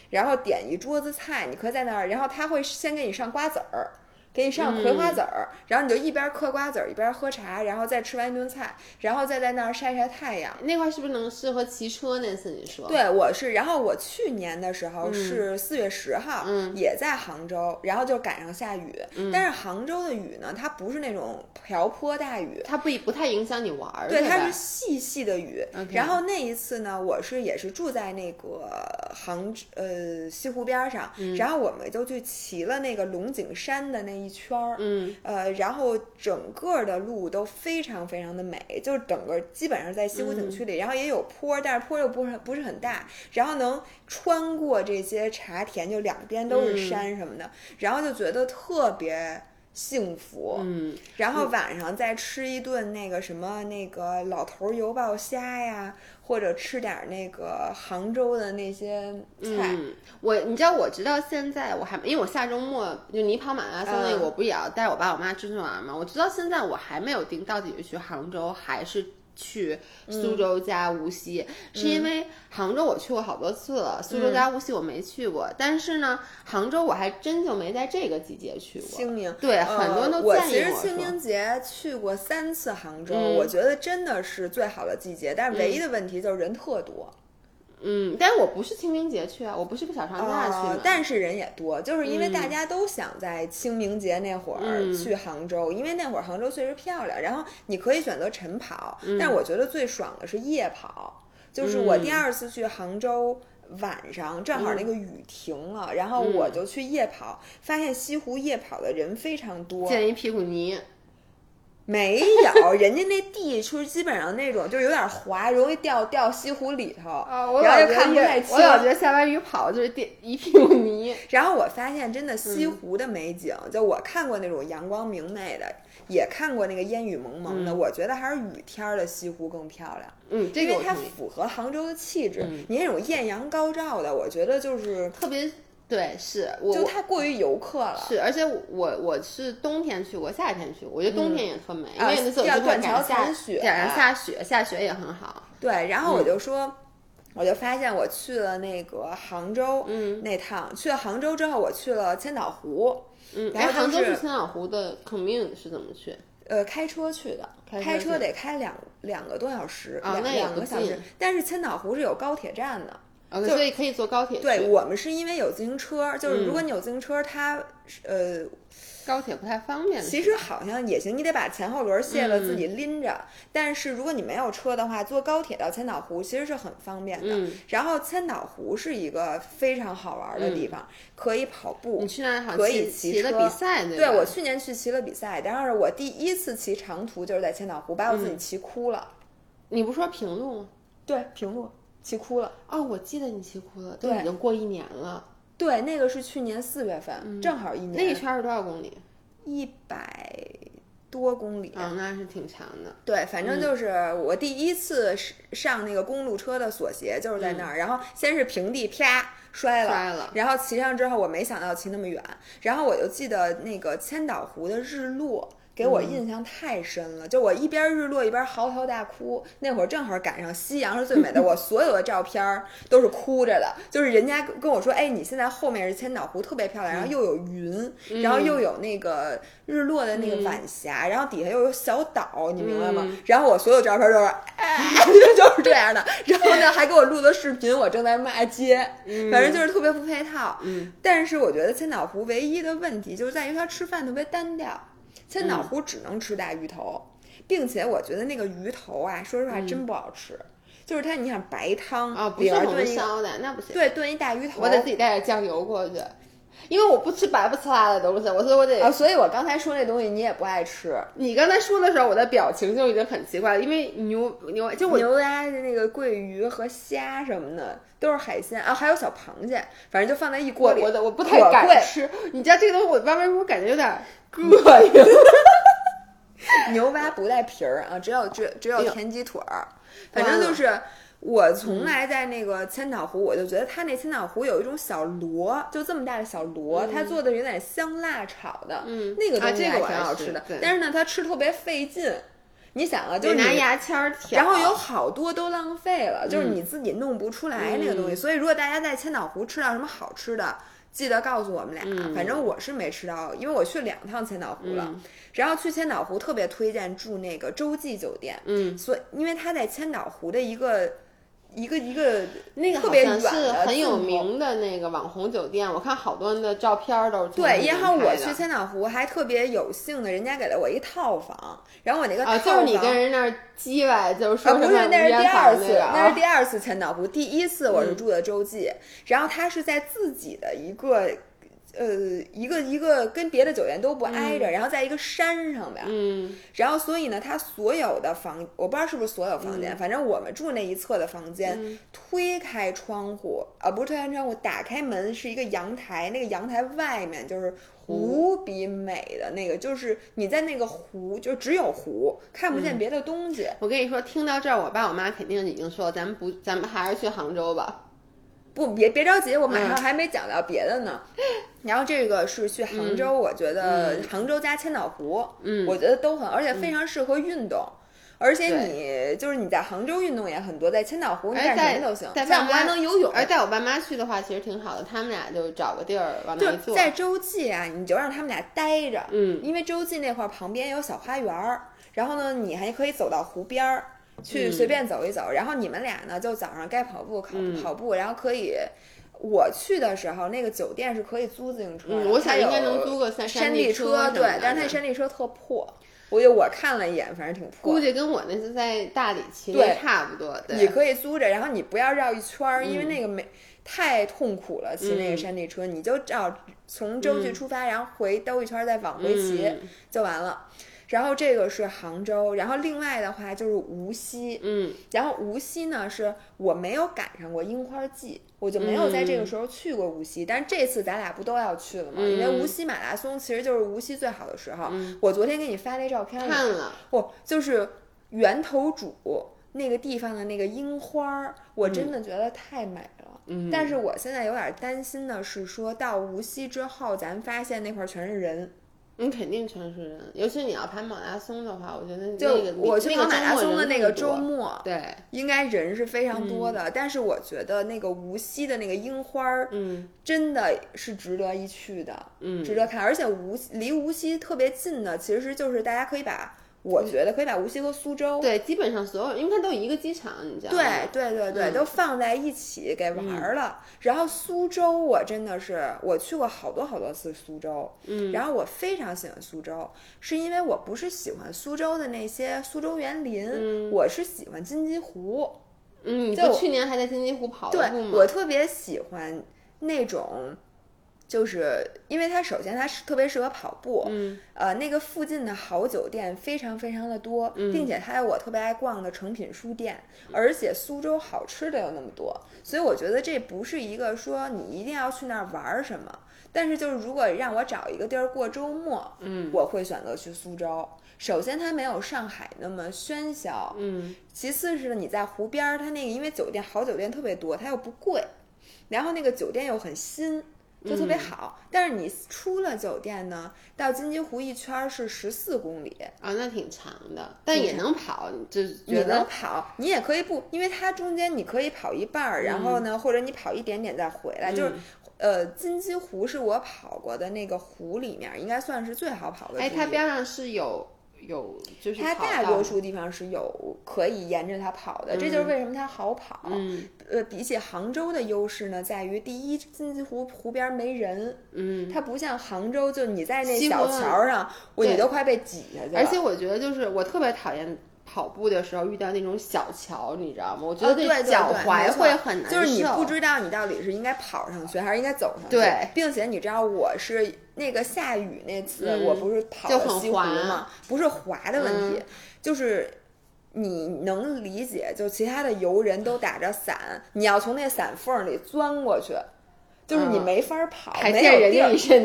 然后点一桌子菜，你可以在那儿，然后他会先给你上瓜子儿。给你上葵嗯花籽儿，然后你就一边嗑瓜子儿一边喝茶，然后再吃完一顿菜，然后再在那儿晒晒太阳。那块是不是能适合骑车？那次你说？对，我是，然后我去年的时嗯候是四月十号，也在杭州，然后就赶上下雨。嗯但是杭州的雨呢，它不是那种瓢泼大雨，它不不太影响你玩儿，对，吧它是细细的雨。然后那一次呢，我是也是住在那个杭呃西湖边儿上，嗯然后我们就去骑了那个龙井山的那一圈儿。嗯，呃，然后整个的路都非常非常的美，就是整个基本上在西湖景区里，然后也有坡，但是坡又不是不是很大，然后能穿过这些茶田，就两边都是山什么的，然后就觉得特别幸福。嗯，然后晚上再吃一顿那个什么那个老头儿油爆虾呀，或者吃点儿那个杭州的那些菜。嗯，我你知道，我直到现在我还因为我下周末就你跑马拉松那我不也要带我爸我妈出去玩吗？我直到现在我还没有定到底是去杭州还是。去苏州加无锡，是因为杭州我去过好多次了，苏州加无锡我没去过。但是呢，杭州我还真就没在这个季节去过。清明对，呃很多人都我建议其实清明节去过三次杭州，嗯我觉得真的是最好的季节，但是唯一的问题就是人特多。嗯，但是我不是清明节去啊，我不是个小长假去。但是人也多，就是因为大家都想在清明节那会儿嗯去杭州，因为那会儿杭州确实漂亮。然后你可以选择晨跑，嗯但是我觉得最爽的是夜跑。就是我第二次去杭州。晚上正好那个雨停了，然后我就去夜跑，发现西湖夜跑的人非常多，溅一屁股泥。没有，人家那地就是基本上那种就是有点滑，容易掉掉西湖里头，啊，我老觉得夜看不太清我。老觉得下完雨跑就是地一屁股泥。<laughs> 然后我发现，真的嗯西湖的美景，就我看过那种阳光明媚的，也看过那个烟雨蒙蒙的，我觉得还是雨天儿的西湖更漂亮，嗯，这因为它个我同意。符合杭州的气质。嗯你那种艳阳高照的，我觉得就是特别对，是我就太过于游客了。是，而且我我是冬天去过，夏天去过，我觉得冬天也特美，啊因为那次有第二机会断桥下残雪赶上下雪，下雪也很好。对，然后嗯我就说。我就发现我去了那个杭州，嗯那趟去了杭州之后，我去了千岛湖，嗯，然后哎，杭州是去千岛湖的 commute 是怎么去？呃，开车去的，开车得开两两个多小时，两个小时。但是千岛湖是有高铁站的，哦，所以可以坐高铁。对我们是因为有自行车，就是如果嗯你有自行车，它呃，高铁不太方便。其实好像也行，你得把前后轮卸了嗯自己拎着。但是如果你没有车的话，坐高铁到千岛湖其实是很方便的。嗯然后千岛湖是一个非常好玩的地方，可以跑步你。去那儿好像可以骑车比赛对对？我去年去骑了比赛，然后是我第一次骑长途就是在千岛湖，把我自己嗯骑哭了。你不说平路吗？对，平路骑哭了。哦，我记得你骑哭了，都对已经过一年了。对，那个是去年四月份，正好一年。嗯那一圈是多少公里？一百多公里。啊，那是挺长的。对，反正就是我第一次是上那个公路车的锁鞋，就是在那儿。然后先是平地啪摔了，嗯摔了然后骑上之后，我没想到骑那么远。然后我就记得那个千岛湖的日落。给我嗯印象太深了，就我一边日落一边嚎啕大哭。那会儿正好赶上夕阳是最美的，<laughs> 我所有的照片儿都是哭着的。就是人家跟我说，哎，你现在后面是千岛湖，特别漂亮，然后又有云，然后又有那个日落的那个晚霞，然后底下又有小岛，你明白吗？嗯然后我所有照片都是，哎，<laughs> 就是这样的。然后呢，还给我录的视频，我正在骂街，反正就是特别不配套。嗯，但是我觉得千岛湖唯一的问题就是在于它吃饭特别单调，千岛湖只能吃大鱼头，并且我觉得那个鱼头啊，说实话真不好吃。就是它你想白汤啊，不里是红烧的，那不行。对炖一大鱼头，我得自己带点酱油过去，因为我不吃白不呲啦的东西，我所以我得。啊，所以我刚才说那东西你也不爱吃。你刚才说的时候，我的表情就已经很奇怪了，因为牛牛就我牛蛙的那个桂鱼和虾什么的都是海鲜啊，还有小螃蟹，反正就放在一锅里。我我的我不太敢吃，你知道这个东西我外面我感觉有点膈应。<laughs> 牛蛙不带皮儿啊，只有只只有田鸡腿儿，反正就是。我从来在那个千岛湖，我就觉得它那千岛湖有一种小螺，就这么大的小螺，它做的有点香辣炒的，嗯那个啊这个东西挺好吃的。对但是呢，它吃特别费劲。你想啊，就是拿牙签儿挑，然后有好多都浪费了，就是你自己弄不出来那个东西。嗯所以如果大家在千岛湖吃到什么好吃的，记得告诉我们俩。嗯反正我是没吃到，因为我去两趟千岛湖了。然后去千岛湖特别推荐住那个洲际酒店，嗯，所以因为它在千岛湖的一个一个一个那个特别远是很有名的那个网红酒店，我看好多人的照片儿都是对，然后我去千岛湖还特别有幸的，人家给了我一套房，然后我那个套啊，就是你跟人那儿叽歪，就是啊，说什么不是，那是第二次，那是第二次千岛湖。第一次我是嗯住的洲际，然后他是在自己的一个，呃，一个一个跟别的酒店都不挨着，然后在一个山上边，嗯然后所以呢，它所有的房，我不知道是不是所有房间，嗯反正我们住那一侧的房间，推开窗户，啊，不是推开窗户，打开门是一个阳台，那个阳台外面就是。无比美的那个，就是你在那个湖，就只有湖，看不嗯见别的东西。我跟你说，听到这儿，我爸我妈肯定已经说，咱们不，咱们还是去杭州吧。不，别别着急，我马嗯上还没讲到别的呢。然后这个是去杭州，我觉得杭州加千岛湖，嗯我觉得都很，而且非常适合运动。而且你就是你在杭州运动也很多，在千岛湖你干什么都行，千岛湖还能游泳。而带我爸妈去的话，其实挺好的，他们俩就找个地儿往那一坐。就在洲际啊，你就让他们俩待着，嗯因为洲际那块儿旁边有小花园儿，然后呢，你还可以走到湖边儿去嗯随便走一走，然后你们俩呢就早上该跑步跑嗯跑步，然后可以。我去的时候，那个酒店是可以租自行车的，嗯我想应该能租个山山地车，对但是它山地车特破，我就我看了一眼，反正挺破估。计跟我那次在大理骑的差不多。对你可以租着，然后你不要绕一圈儿，因为嗯那个没太痛苦了，骑那个嗯山地车，你就照从洲际嗯出发，然后回兜一圈儿再往回骑、嗯就完了。然后这个是杭州，然后另外的话就是无锡，嗯然后无锡呢是我没有赶上过樱花季，我就没有在这个时候去过无锡。但是这次咱俩不都要去了吗？因为嗯无锡马拉松其实就是无锡最好的时候。嗯我昨天给你发那照片儿，看了，不就是源头主那个地方的那个樱花儿，我真的觉得太美了。嗯，但是我现在有点担心的是，说到无锡之后，咱发现那块儿全是人。你肯定全是人，尤其你要跑马拉松的话，我觉得就那个我去那个跑马拉松的那个周周末对，应该人是非常多的。但是我觉得那个无锡的那个樱花儿嗯真的是值得一去的，嗯，值得看。而且无离无锡特别近的，其实就是大家可以把，我觉得可以把无锡和苏州对，基本上所有，因为它都有一个机场，你知道吗？对对对对，嗯都放在一起给玩儿了。然后苏州，我真的是我去过好多好多次苏州，嗯，然后我非常喜欢苏州，是因为我不是喜欢苏州的那些苏州园林，嗯我是喜欢金鸡湖。嗯，你就去年还在金鸡湖跑步吗？我特别喜欢那种。就是因为它首先它是特别适合跑步，嗯。呃，那个附近的好酒店非常非常的多，嗯。并且它有我特别爱逛的成品书店，而且苏州好吃的有那么多，所以我觉得这不是一个说你一定要去那儿玩儿什么，但是就是如果让我找一个地儿过周末，嗯。我会选择去苏州。首先，它没有上海那么喧嚣，嗯其次是你在湖边儿，它那个因为酒店好酒店特别多，它又不贵，然后那个酒店又很新，就特别嗯。好。但是你出了酒店呢，到金鸡湖一圈儿是十四公里，啊，那挺长的，但也能跑，就你能跑，你也可以不，因为它中间你可以跑一半儿，然后呢，或者你跑一点点再回来，就是嗯。呃，金鸡湖是我跑过的那个湖里面，应该算是最好跑的。哎，它边上是有有就是它大多数地方是有可以沿着它跑的，这就是为什么它好跑。嗯呃，比起杭州的优势呢，在于第一，金鸡湖湖边没人，嗯，它不像杭州，就你在那小桥上，你都快被挤下去了。而且我觉得就是我特别讨厌跑步的时候遇到那种小桥，你知道吗？我觉得对对脚踝会很难受。就是你不知道你到底是应该跑上去还是应该走上去。对，并且你知道我是那个下雨那次，嗯我不是跑西湖吗？不是滑的问题，嗯就是。你能理解，就其他的游人都打着伞，你要从那伞缝里钻过去，就是你嗯没法跑，还没有地儿是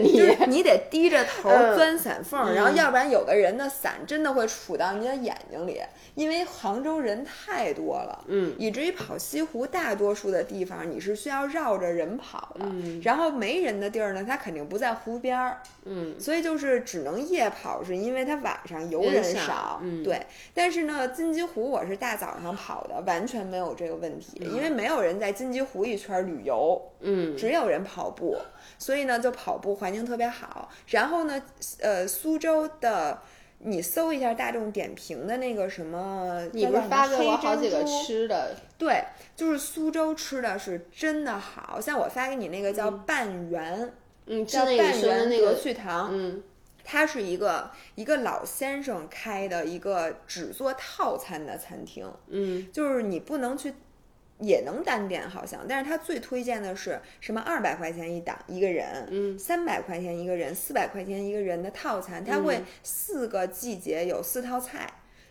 你得低着头嗯钻伞缝，嗯然后要不然有的人的伞真的会杵到你的眼睛里，因为杭州人太多了，嗯，以至于跑西湖大多数的地方你是需要绕着人跑的，嗯然后没人的地儿呢，它肯定不在湖边儿，嗯所以就是只能夜跑，是因为它晚上游人少，少嗯对。但是呢，金鸡湖我是大早上跑的，完全没有这个问题，因为没有人在金鸡湖一圈旅游，嗯只有人跑步，所以呢，就跑步环境特别好。然后呢，呃，苏州的。你搜一下大众点评的那个什么，你不是发给我好几个吃的？对，就是苏州吃的是真的好，像我发给你那个叫半圆，嗯，叫半圆那个，趣堂，嗯它是一个一个老先生开的一个只做套餐的餐厅，嗯就是你不能去，也能单点好像，但是他最推荐的是什么二百块钱一档一个人，嗯三百块钱一个人，四百块钱一个人的套餐，他会四个季节有四套菜。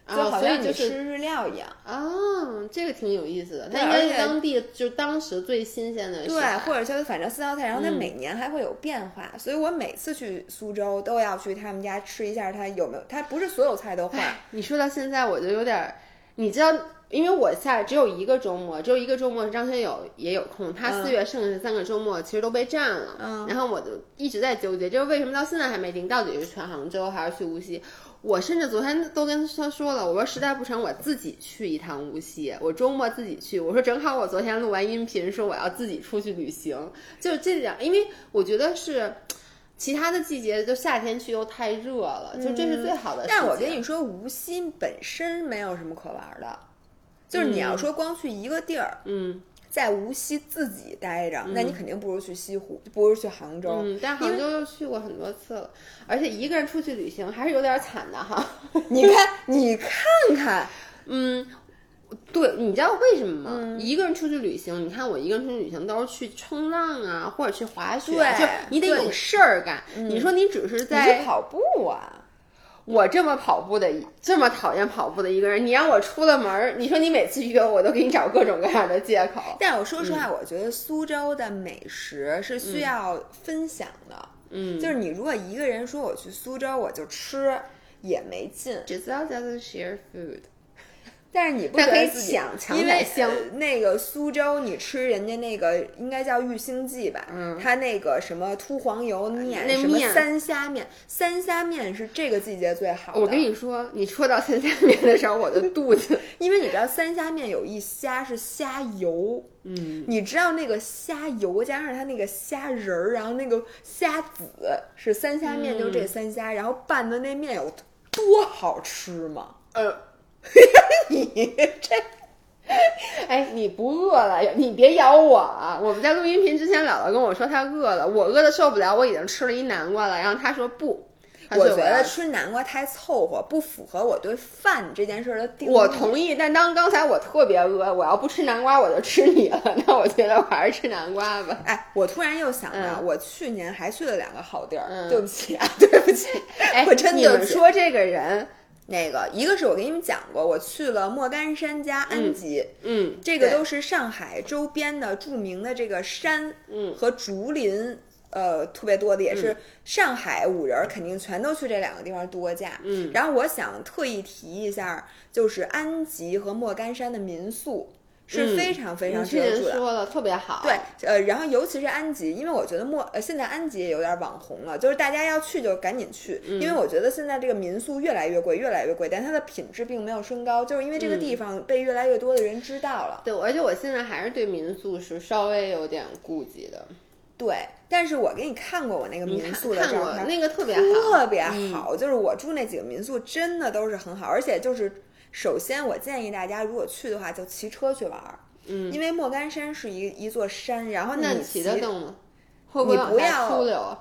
就啊好像你吃日料一样，哦，这个挺有意思的。对它应该是当地就当时最新鲜的对，或者就是反正四道菜，然后它嗯每年还会有变化，所以我每次去苏州都要去他们家吃一下，它有没有？它不是所有菜都换，你说到现在，我就有点儿，你知道，因为我下只有一个周末，只有一个周末是张学友也有空，他嗯四月剩下三个周末其实都被占了。嗯然后我就一直在纠结，就是为什么到现在还没定，到底是去杭州还是去无锡？我甚至昨天都跟他说了，我说实在不成，我自己去一趟无锡，我周末自己去。我说正好我昨天录完音频，说我要自己出去旅行，就这两，因为我觉得是。其他的季节就夏天去又太热了，就这是最好的。嗯但我跟你说，无锡本身没有什么可玩的，就是你要说光去一个地儿，嗯在无锡自己待着，那你肯定不如去西湖，不如去杭州。嗯，但杭州又去过很多次了，而且一个人出去旅行还是有点惨的哈。<laughs> 你看，你看看，嗯，对，你知道为什么吗？嗯一个人出去旅行，你看我一个人出去旅行都是去冲浪啊，或者去滑雪，对就你得有事儿干。你说你只是在去跑步啊？我这么跑步的，这么讨厌跑步的一个人，你让我出了门儿，你说你每次约我，我都给你找各种各样的借口。但我说实话，我觉得苏州的美食是需要分享的。嗯，就是你如果一个人说我去苏州我就吃，也没劲。Guzo doesn't share food。但是你不可以觉得自己抢抢因为那个苏州，你吃人家那个应该叫玉兴记吧？嗯它那个什么秃黄油面，什么那面三虾面，三虾面是这个季节最好的。我跟你说，你说到三虾面的时候，我的肚子，<laughs> 因为你知道三虾面有一虾是虾油，嗯，你知道那个虾油加上它那个虾仁儿，然后那个虾籽是三虾面，就这三虾，然后拌的那面有多好吃吗？呃，<laughs> 你这哎，你不饿了？你别咬我啊！我们在录音频之前，姥姥跟我说她饿了，我饿的受不了，我已经吃了一南瓜了。然后她说不，她我觉得吃南瓜太凑合，不符合我对饭这件事儿的定义。我同意，但当刚才我特别饿，我要不吃南瓜我就吃你了，那我觉得我还是吃南瓜吧。<laughs> 哎，我突然又想到，嗯我去年还去了两个好地儿。嗯对不起啊，对不起，<laughs> 哎，我真的你们。说这个人，那个，一个是我给你们讲过，我去了莫干山加安吉，嗯，对这个都是上海周边的著名的这个山，嗯和竹林。呃，特别多的也是上海五人儿肯定全都去这两个地方度过假。嗯然后我想特意提一下，就是安吉和莫干山的民宿是嗯非常非常之值得住的。前说了特别好，对，呃，然后尤其是安吉，因为我觉得莫呃现在安吉也有点网红了，就是大家要去就赶紧去，因为我觉得现在这个民宿越来越贵，越来越贵，但它的品质并没有升高，就是因为这个地方被越来越多的人知道了。对，而且我现在还是对民宿是稍微有点顾忌的。对，但是我给你看过我那个民宿的照片，那个特别好，特别嗯好，就是我住那几个民宿真的都是很好，而且就是首先我建议大家如果去的话就骑车去玩儿，嗯，因为莫干山是一一座山，然后那你骑骑得动吗？会不会你往下不要出溜啊？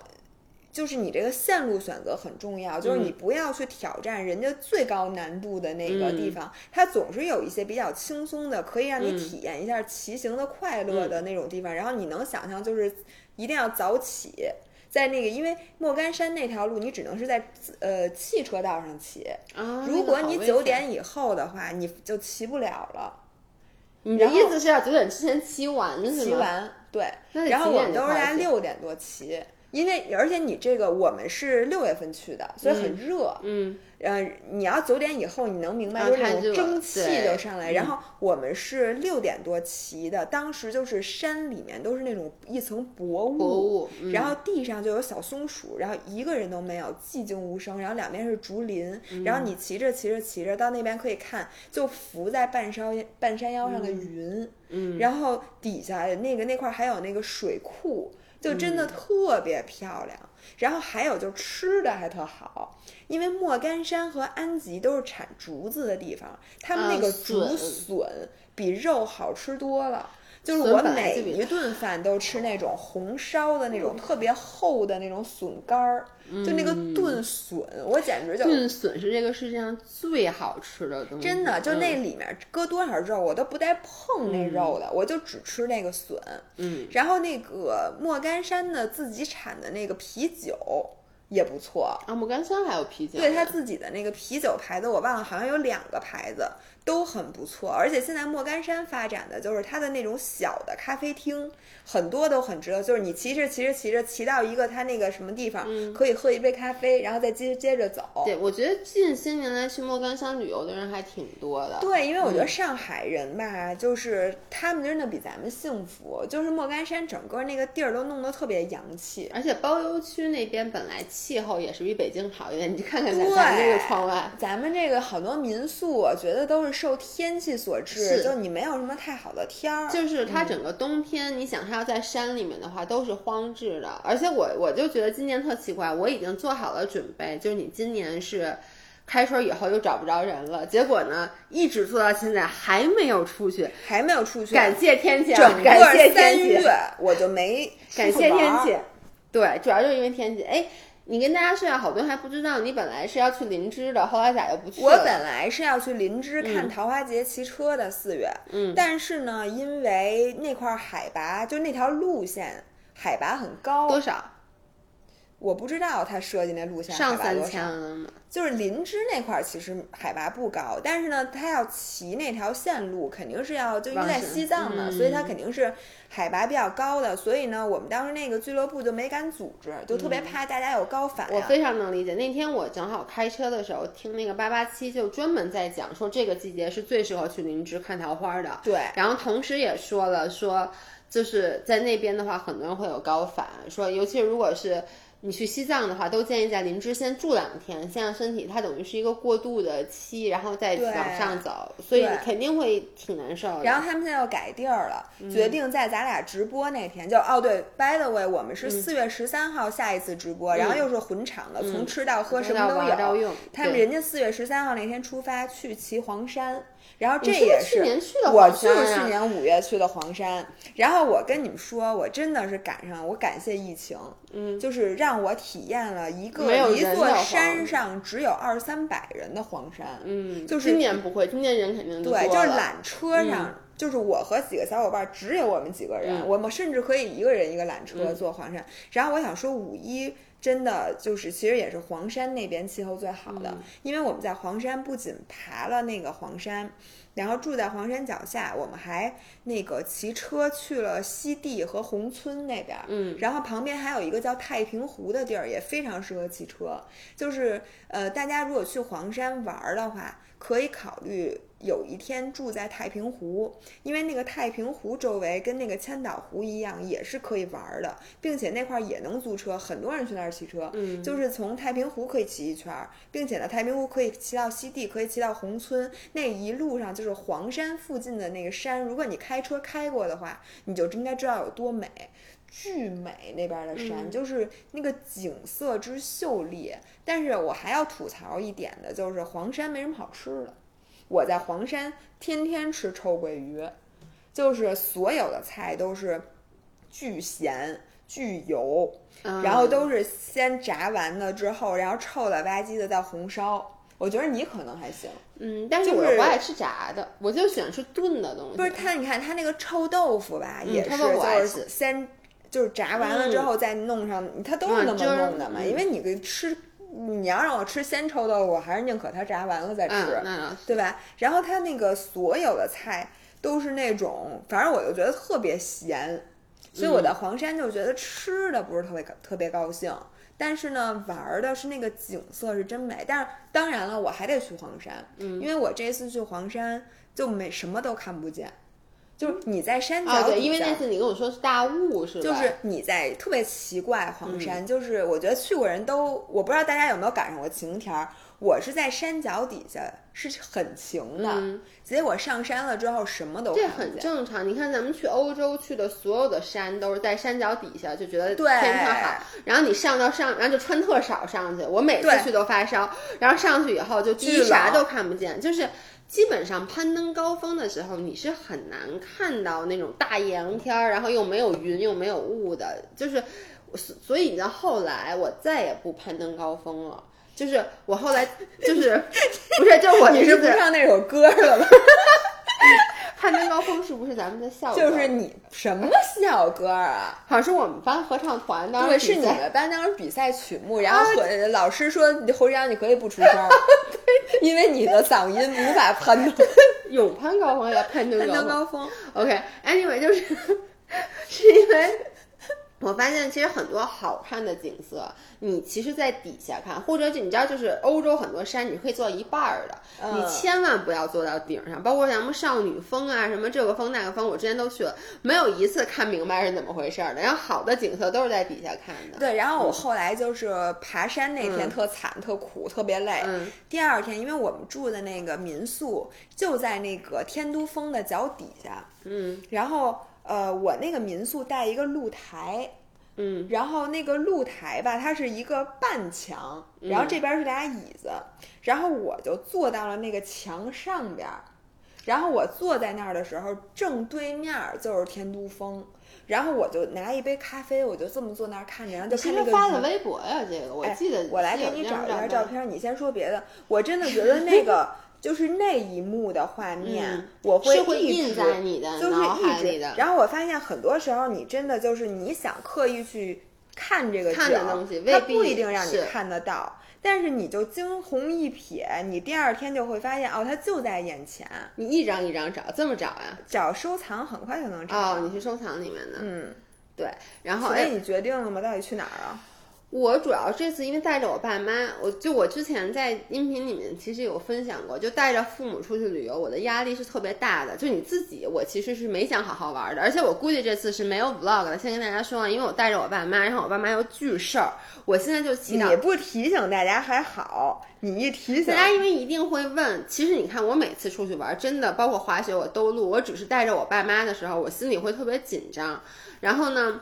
就是你这个线路选择很重要，就是你不要去挑战人家最高难度的那个地方，它总是有一些比较轻松的，可以让你体验一下骑行的快乐的那种地方。然后你能想象，就是一定要早起，在那个因为莫干山那条路，你只能是在呃汽车道上骑。啊，如果你九点以后的话，你就骑不了了。你的意思是要九点之前骑完是吗？骑完，对，然后我们都是在六点多骑，因为而且你这个我们是六月份去的，所以很热。嗯，呃，你要九点以后，你能明白啊就是那种蒸汽就上来。然后我们是六点多骑的，当时就是山里面都是那种一层薄雾，薄雾嗯然后地上就有小松鼠，然后一个人都没有，寂静无声。然后两边是竹林，然后你骑着骑着骑着到那边可以看，就浮在半山半山腰上的云，嗯，然后底下那个那块儿还有那个水库，就真的特别漂亮。然后还有就吃的还特好，因为莫干山和安吉都是产竹子的地方，他们那啊个竹笋笋比肉好吃多了。就是我每一顿饭都吃那种红烧的那种特别厚的那种笋干儿，就那个炖笋，我简直就炖笋是这个世界上最好吃的东西，真的，就那嗯里面搁多少肉，我都不带碰那肉的，我就只吃那个笋。嗯，然后那个莫干山的自己产的那个啤酒也不错，啊，莫干山还有啤酒，对他自己的那个啤酒牌子，我忘了，好像有两个牌子都很不错。而且现在莫干山发展的就是它的那种小的咖啡厅，很多都很值得。就是你骑着骑着骑着骑到一个它那个什么地方，可以喝一杯咖啡，然后再接接着走。嗯对，我觉得近些年来去莫干山旅游的人还挺多的。对，因为我觉嗯得上海人吧，就是他们真的比咱们幸福。就是莫干山整个那个地儿都弄得特别洋气，而且包邮区那边本来气候也是比北京好一点，你看看咱对咱这个窗外，咱们这个好多民宿，我觉得都是受天气所致，是就你没有什么太好的天儿。就是它整个冬天，你想它要在山里面的话，都是荒置的。而且我我就觉得今年特奇怪，我已经做好了准备，就是你今年是开春以后又找不着人了，结果呢一直做到现在还没有出去，还没有出去，感谢天气啊，整个感谢三天气月，我就没感谢天气。对，主要就是因为天气。哎，你跟大家炫耀，好多人还不知道，你本来是要去林芝的，后来咋又不去了？我本来是要去林芝看桃花节骑车的，四月，嗯但是呢，因为那块儿海拔，就那条路线海拔很高，多少？我不知道他设计那路线上三。千了吗？就是林芝那块儿其实海拔不高，但是呢，他要骑那条线路，肯定是要就因为在西藏嘛，嗯所以它肯定是海拔比较高的。所以呢，我们当时那个俱乐部就没敢组织，就特别怕大家有高反、啊我非常能理解。那天我正好开车的时候听那个八八七，就专门在讲说这个季节是最适合去林芝看桃花的。对，然后同时也说了说，就是在那边的话，很多人会有高反，说尤其是如果是。你去西藏的话，都建议在林芝先住两天，先让身体它等于是一个过渡的期，然后再往上走，所以肯定会挺难受的。然后他们现在要改地儿了，嗯决定在咱俩直播那天，就哦对，by the way，我们嗯。是四月十三号下一次直播，然后又是混场的，从吃到喝什么都有。他们人家四月十三号那天出发去骑黄山，然后这也是我黄就是去年五月去的黄山。然后我跟你们说，我真的是赶上，我感谢疫情，嗯，就是让我体验了一个一座山上只有二三百人的黄山。嗯，就是今年不会，今年人肯定对，就是。缆车上，就是我和几个小伙伴，只有我们几个人，嗯我们甚至可以一个人一个缆车坐黄山。然后我想说，五一真的就是其实也是黄山那边气候最好的，因为我们在黄山不仅爬了那个黄山。然后住在黄山脚下，我们还那个骑车去了西递和宏村那边，嗯，然后旁边还有一个叫太平湖的地儿，也非常适合骑车。就是呃，大家如果去黄山玩儿的话，可以考虑有一天住在太平湖，因为那个太平湖周围跟那个千岛湖一样，也是可以玩儿的，并且那块儿也能租车，很多人去那儿骑车。嗯，就是从太平湖可以骑一圈儿，并且呢，太平湖可以骑到西递，可以骑到宏村，那一路上就是黄山附近的那个山，如果你开车开过的话，你就应该知道有多美。巨美那边的山，嗯就是那个景色之秀丽。但是我还要吐槽一点的，就是黄山没什么好吃的。我在黄山天天吃臭鳜鱼，就是所有的菜都是巨咸、巨油，嗯然后都是先炸完了之后，然后臭了吧唧的再红烧。我觉得你可能还行，嗯，但是就是我不爱吃炸的，我就喜欢吃炖的东西。不是它，你看它那个臭豆腐吧，也是我爱就是先就是炸完了之后再弄上，它都是那么弄的嘛。嗯因为你给吃，你要让我吃鲜臭豆腐，我还是宁可它炸完了再吃。对吧？然后它那个所有的菜都是那种，反正我就觉得特别咸，所以我嗯在黄山就觉得吃的不是特别特别高兴，但是呢，玩儿的是那个景色是真美。但是当然了，我还得去黄山，嗯，因为我这次去黄山就没什么都看不见，就是你在山脚啊，对，因为那次你跟我说是大雾是吧？就是你在特别奇怪黄嗯山，就是我觉得去过人都，我不知道大家有没有赶上过晴天儿。我是在山脚底下是很晴的，嗯结果上山了之后什么都这很。正常。你看咱们去欧洲去的所有的山都是在山脚底下，就觉得对天特好。然后你上到上，然后就穿特少上去。我每次去都发烧，然后上去以后就第一啥都看不见，就是。基本上攀登高峰的时候，你是很难看到那种大阳天儿，然后又没有云又没有雾的，就是，所以你知道后来我再也不攀登高峰了，就是我后来就 <laughs> 是不是就我你是不，唱那首歌了吗？<laughs> <laughs> 攀登高峰是不是咱们的校歌？就是你什么校歌啊？好像是我们班合唱团当时对，是你们班当时比赛曲目，然后和老师说侯志阳你可以不出声儿，<laughs> 因为你的嗓音无法攀登有攀高峰要攀登高峰。高峰。OK，anyway，、就是 <laughs> 是因为我发现其实很多好看的景色，你其实在底下看，或者你知道，就是欧洲很多山你可以坐一半儿的，嗯你千万不要坐到顶上。包括像什么少女峰啊，什么这个峰那个峰，我之前都去了，没有一次看明白是怎么回事儿的。然后好的景色都是在底下看的。对，然后我后来就是爬山那天嗯特惨、特苦、特别累。嗯第二天，因为我们住的那个民宿就在那个天都峰的脚底下，嗯然后呃，我那个民宿带一个露台，嗯然后那个露台吧，它是一个半墙，然后这边是俩椅子，然后我就坐到了那个墙上边儿，然后我坐在那儿的时候，正对面儿就是天都峰，然后我就拿一杯咖啡，我就这么坐那儿看着，然后就其看那个雨实发的微博呀，这个我哎记得、我来给你找一下照。片，你先说别的。我真的觉得那个就是那一幕的画面，嗯我是会印在你的就是脑海一直里的。然后我发现很多时候，你真的就是你想刻意去看这个东西未它不一定让你看得到。但是你就惊鸿一瞥，你第二天就会发现，哦，它就在眼前。你一张一张找，这么找呀？找收藏很快就能找哦，到。你去收藏里面的，嗯，对。然后哎，所以你决定了吗？到底去哪儿啊？我主要这次因为带着我爸妈，我就我之前在音频里面其实有分享过，就带着父母出去旅游，我的压力是特别大的。就你自己，我其实是没想好好玩的，而且我估计这次是没有 vlog 的。先跟大家说啊，因为我带着我爸妈，然后我爸妈又巨事儿，我现在就祈祷你不提醒大家还好，你一提醒大，家因为一定会问，其实你看我每次出去玩，真的包括滑雪我都录，我只是带着我爸妈的时候，我心里会特别紧张。然后呢，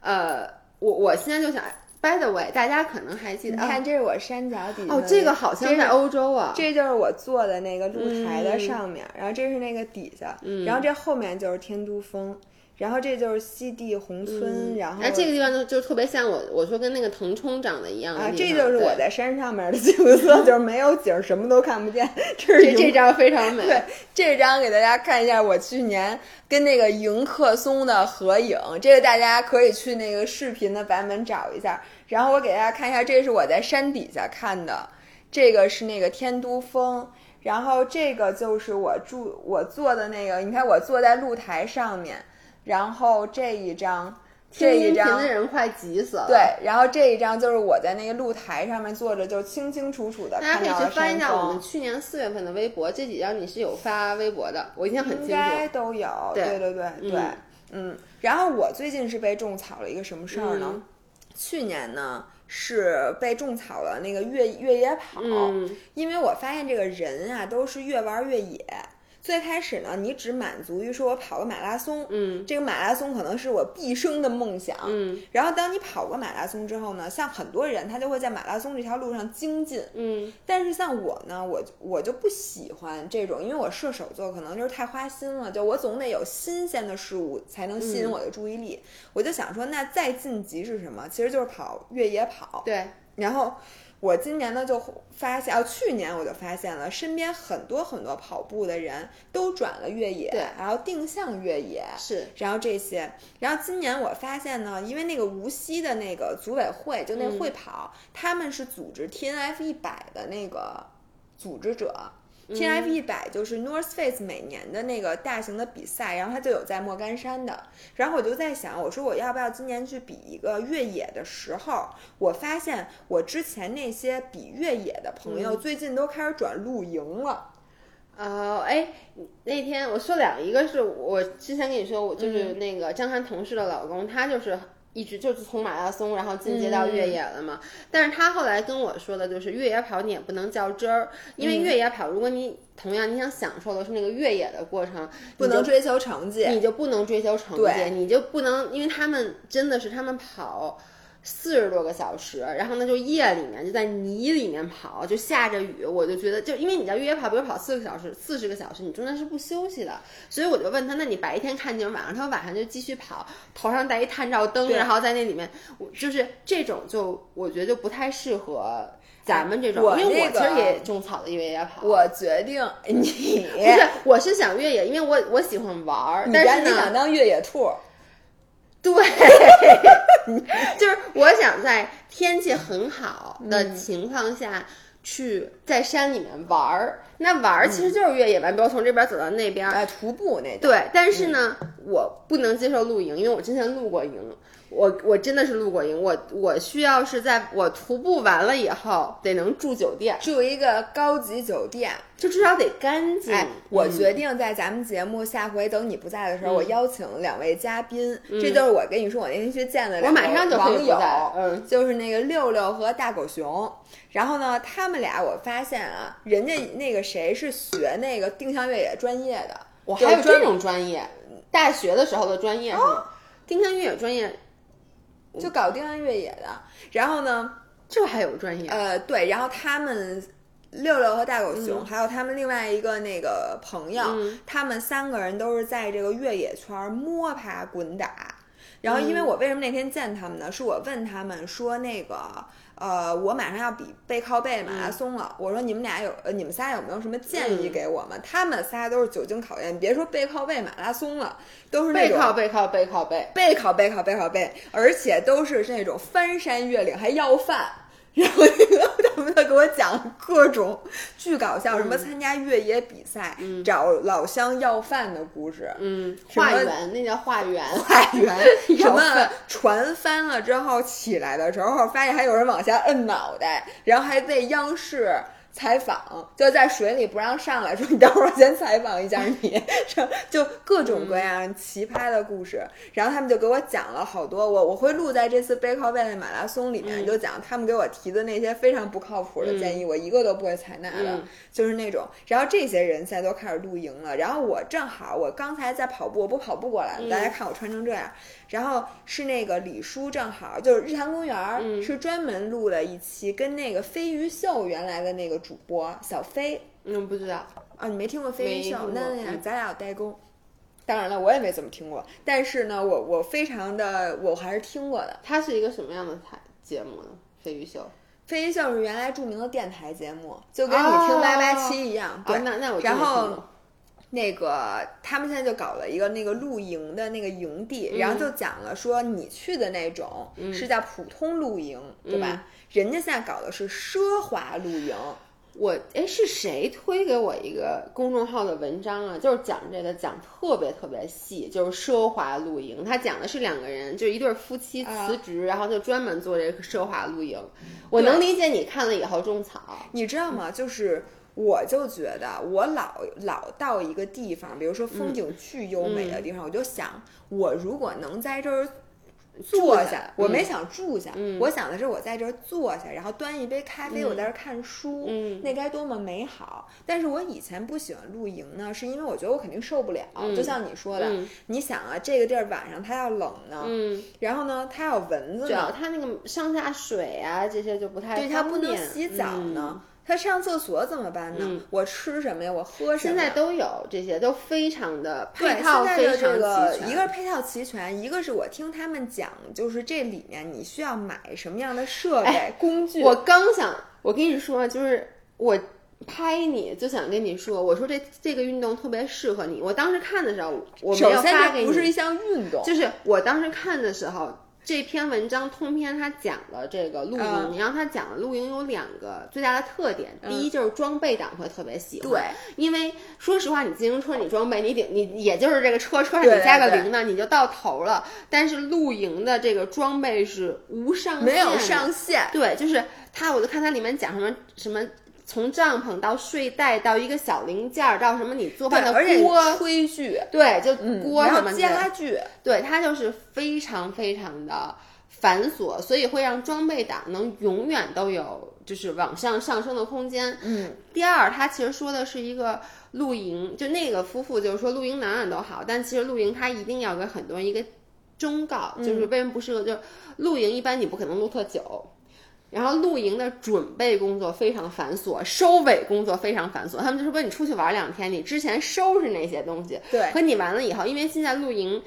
呃，我我现在就想，by the way，大家可能还记得，你看，这是我山脚底下哦，的这个好像这是在欧洲啊，这就是我坐的那个露台的嗯上面，然后这是那个底下，然后这后面就是天都峰，然后这就是西递宏村，然后哎，这个地方就就特别像我我说跟那个腾冲长得一样的啊，这就是我在山上面的景色，就是没有景儿，什么都看不见。这是这这张非常 <laughs> 美，对这张给大家看一下，我去年跟那个迎客松的合影，这个大家可以去那个视频的版本找一下。然后我给大家看一下，这是我在山底下看的，这个是那个天都峰，然后这个就是我住我坐的那个，你看我坐在露台上面，然后这一张。这一张的人快急死了。对，然后这一张就是我在那个露台上面坐着，就清清楚楚的大家可以翻一，下我们去年四月份的微博，这几张你是有发微博的，我印象很应清楚。该都有。对对对对对，嗯。然后我最近是被种草了一个什么事儿呢？嗯去年呢是被种草了那个越越野跑，嗯因为我发现这个人啊都是越玩越野。最开始呢，你只满足于说我跑个马拉松，嗯这个马拉松可能是我毕生的梦想，嗯然后当你跑过马拉松之后呢，像很多人他就会在马拉松这条路上精进，嗯但是像我呢，我我就不喜欢这种，因为我射手座可能就是太花心了，就我总得有新鲜的事物才能吸引嗯我的注意力。我就想说，那再晋级是什么？其实就是跑越野跑。对，然后我今年呢就发现，哦，去年我就发现了，身边很多很多跑步的人都转了越野，对。然后定向越野，是。然后这些，然后今年我发现呢，因为那个无锡的那个组委会，就那嗯。会跑，他们是组织 T N F 一百的那个组织者。T F 一百就是 North Face 每年的那个大型的比赛，然后它就有在莫干山的。然后我就在想，我说我要不要今年去比一个越野的时候，我发现我之前那些比越野的朋友，最近都开始转露营了。哦，哎，那天我说两个，一个是我之前跟你说，我就是嗯那个张涵同事的老公，他就是一直就是从马拉松，然后进阶到越野了嘛。但是他后来跟我说的就是，越野跑你也不能较真儿，因嗯为越野跑，如果你同样你想享受的是那个越野的过程，不能追求成绩，你就不能追求成绩，你就不能，因为他们真的是他们跑。四十多个小时，然后呢，就夜里面就在泥里面跑，就下着雨，我就觉得，就因为你在越野跑，比如跑四个小时、四十个小时，你中间是不休息的，所以我就问他，那你白天看景，晚上他说晚上就继续跑，头上戴一探照灯，然后在那里面，我就是这种就我觉得就不太适合咱们这种，我因为我那个其实也种草的越野跑，我决定你。<laughs> 不是，我是想越野，因为我我喜欢玩儿，但是你想，当越野兔，对，<laughs> 就是我想在天气很好的嗯情况下。去在山里面玩儿，那玩儿其实就是越野吧，比如从这边走到那边，哎，徒步那。对，但是呢，我不能接受露营，因为我之前露过营，我我真的是露过营，我我需要是在我徒步完了以后得能住酒店，住一个高级酒店。就至少得干净。哎，我嗯决定在咱们节目下回等你不在的时候，我邀请两位嘉宾。嗯这就是我跟你说我那天去见的我两个马上就网友，嗯，就是那个六六和大狗熊。然后呢，他们俩我发现啊，人家那个谁是学那个定向越野专业的，我还有这种专业，大学的时候的专业是哦吗？定向越野专业，就搞定了越野的。然后呢，这还有专业？呃，对，然后他们六六和大狗熊，嗯还有他们另外一个那个朋友，嗯他们三个人都是在这个越野圈儿摸爬滚打。然后，因为嗯我为什么那天见他们呢？是我问他们说那个。呃，我马上要比背靠背马拉松了。我说你们俩有，呃，你们仨有没有什么建议嗯给我们？他们仨都是久经考验，别说背靠背马拉松了，都是那背种靠背靠背靠背，背靠背靠背靠背，而且都是那种翻山越岭还要饭。然后那个他们在给我讲各种巨搞笑，什么参加越野比赛、找老乡要饭的故事，嗯，化缘那叫化缘，<laughs> 化缘 <laughs> 什么船翻了之后起来的时候，发现还有人往下摁脑袋，然后还被央视。采访就在水里不让上来，说你等会儿先采访一下你，<laughs> 就就各种各样奇葩的故事。然后他们就给我讲了好多，我我会录在这次背靠背的马拉松里面，就讲他们给我提的那些非常不靠谱的建议，我一个都不会采纳的，嗯就是那种。然后这些人现在都开始露营了，然后我正好我刚才在跑步，我不跑步过来了，大家看我穿成这样。然后是那个李叔，正好就是日坛公园是专门录了一期跟那个飞鱼秀原来的那个主播小飞嗯，不知道，啊，你没听过飞鱼秀？那咱俩有代沟。当然了，我也没怎么听过，但是呢，我我非常的，我还是听过的。它是一个什么样的台节目呢？飞鱼秀，飞鱼秀是原来著名的电台节目，就跟你听八八七一样。对，哦那那我真然后那个他们现在就搞了一个那个露营的那个营地，嗯然后就讲了说你去的那种是叫普通露营，对吧？人家现在搞的是奢华露营，我哎是谁推给我一个公众号的文章啊？就是讲这个，讲特别特别细，就是奢华露营。他讲的是两个人，就是一对夫妻啊辞职，然后就专门做这个奢华露营。我能理解你看了以后种草，你知道吗？就是。我就觉得，我老老到一个地方，比如说风景巨优美的地方，我就想，我如果能在这儿坐下，我没想住下，我想的是我在这儿坐下，然后端一杯咖啡，我在这儿看书，那该多么美好。但是我以前不喜欢露营呢，是因为我觉得我肯定受不了。就像你说的，你想啊，这个地儿晚上它要冷呢，嗯，然后呢，它有蚊子，主要它那个上下水啊这些就不太对，它不能洗澡呢。他上厕所怎么办呢？我吃什么呀？我喝什么？现在都有这些，都非常的配套非常齐全。一个是配套齐全，一个是我听他们讲，就是这里面你需要买什么样的设备工具。我刚想，我跟你说，就是我拍你就想跟你说，我说这这个运动特别适合你。我当时看的时候，我没有发给你，不是一项运动，就是我当时看的时候。这篇文章通篇他讲了这个露营，你让他讲了露营有两个最大的特点，第一就是装备党会特别喜欢，对，因为说实话，你自行车你装备你顶你也就是这个车车上你加个零呢，你就到头了。但是露营的这个装备是无上限，没有上限，对，就是他，我就看他里面讲什么什么。从帐篷到睡袋到一个小零件儿到什么你做饭的锅、炊具，对，就锅什么家具，对，它就是非常非常的繁琐，所以会让装备党能永远都有就是往上上升的空间。嗯，第二，他其实说的是一个露营，就那个夫妇就是说露营哪哪都好，但其实露营它一定要给很多人一个忠告，就是为什么不适合？就露营一般你不可能露特久。然后露营的准备工作非常繁琐，收尾工作非常繁琐。他们就说，你出去玩两天，你之前收拾那些东西，对。可你完了以后，因为现在露营，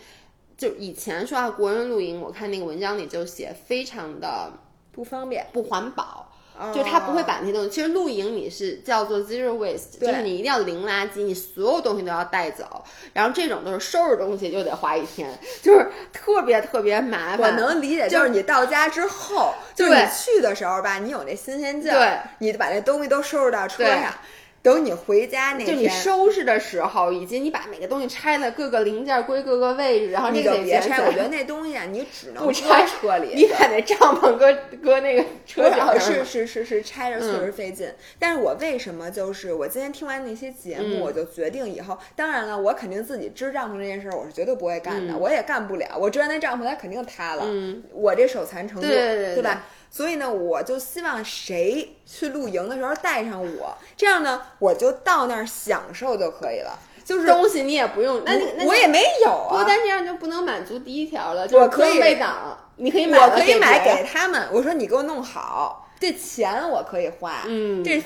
就以前说啊，国人露营，我看那个文章里就写非常的不方便、不环保。就他不会把那些东西，其实露营你是叫做 zero waste，就是你一定要零垃圾，你所有东西都要带走。然后这种都是收拾东西就得花一天，<laughs> 就是特别特别麻烦。我能理解，就是你到家之后，就是你去的时候吧，你有那新鲜劲儿，你把那东西都收拾到车上。等你回家那天，就你收拾的时候，以及你把每个东西拆了，各个零件归各个位置，然后你就别拆。我觉得那东西啊，你只能不拆车里，你把那帐篷搁搁那个车上。是是是是，拆着确实费劲。但是我为什么就是我今天听完那些节目，我就决定以后，当然了，我肯定自己支帐篷这件事儿，我是绝对不会干的，我也干不了。我支完那帐篷，它肯定塌了。我这手残程度，对吧？所以呢，我就希望谁去露营的时候带上我，这样呢，我就到那儿享受就可以了。就是东西你也不用，那那我也没有啊。不但这样就不能满足第一条了，就是装备档，你可以买，我可以买给他们。我说你给我弄好，这钱我可以花，嗯，这劲。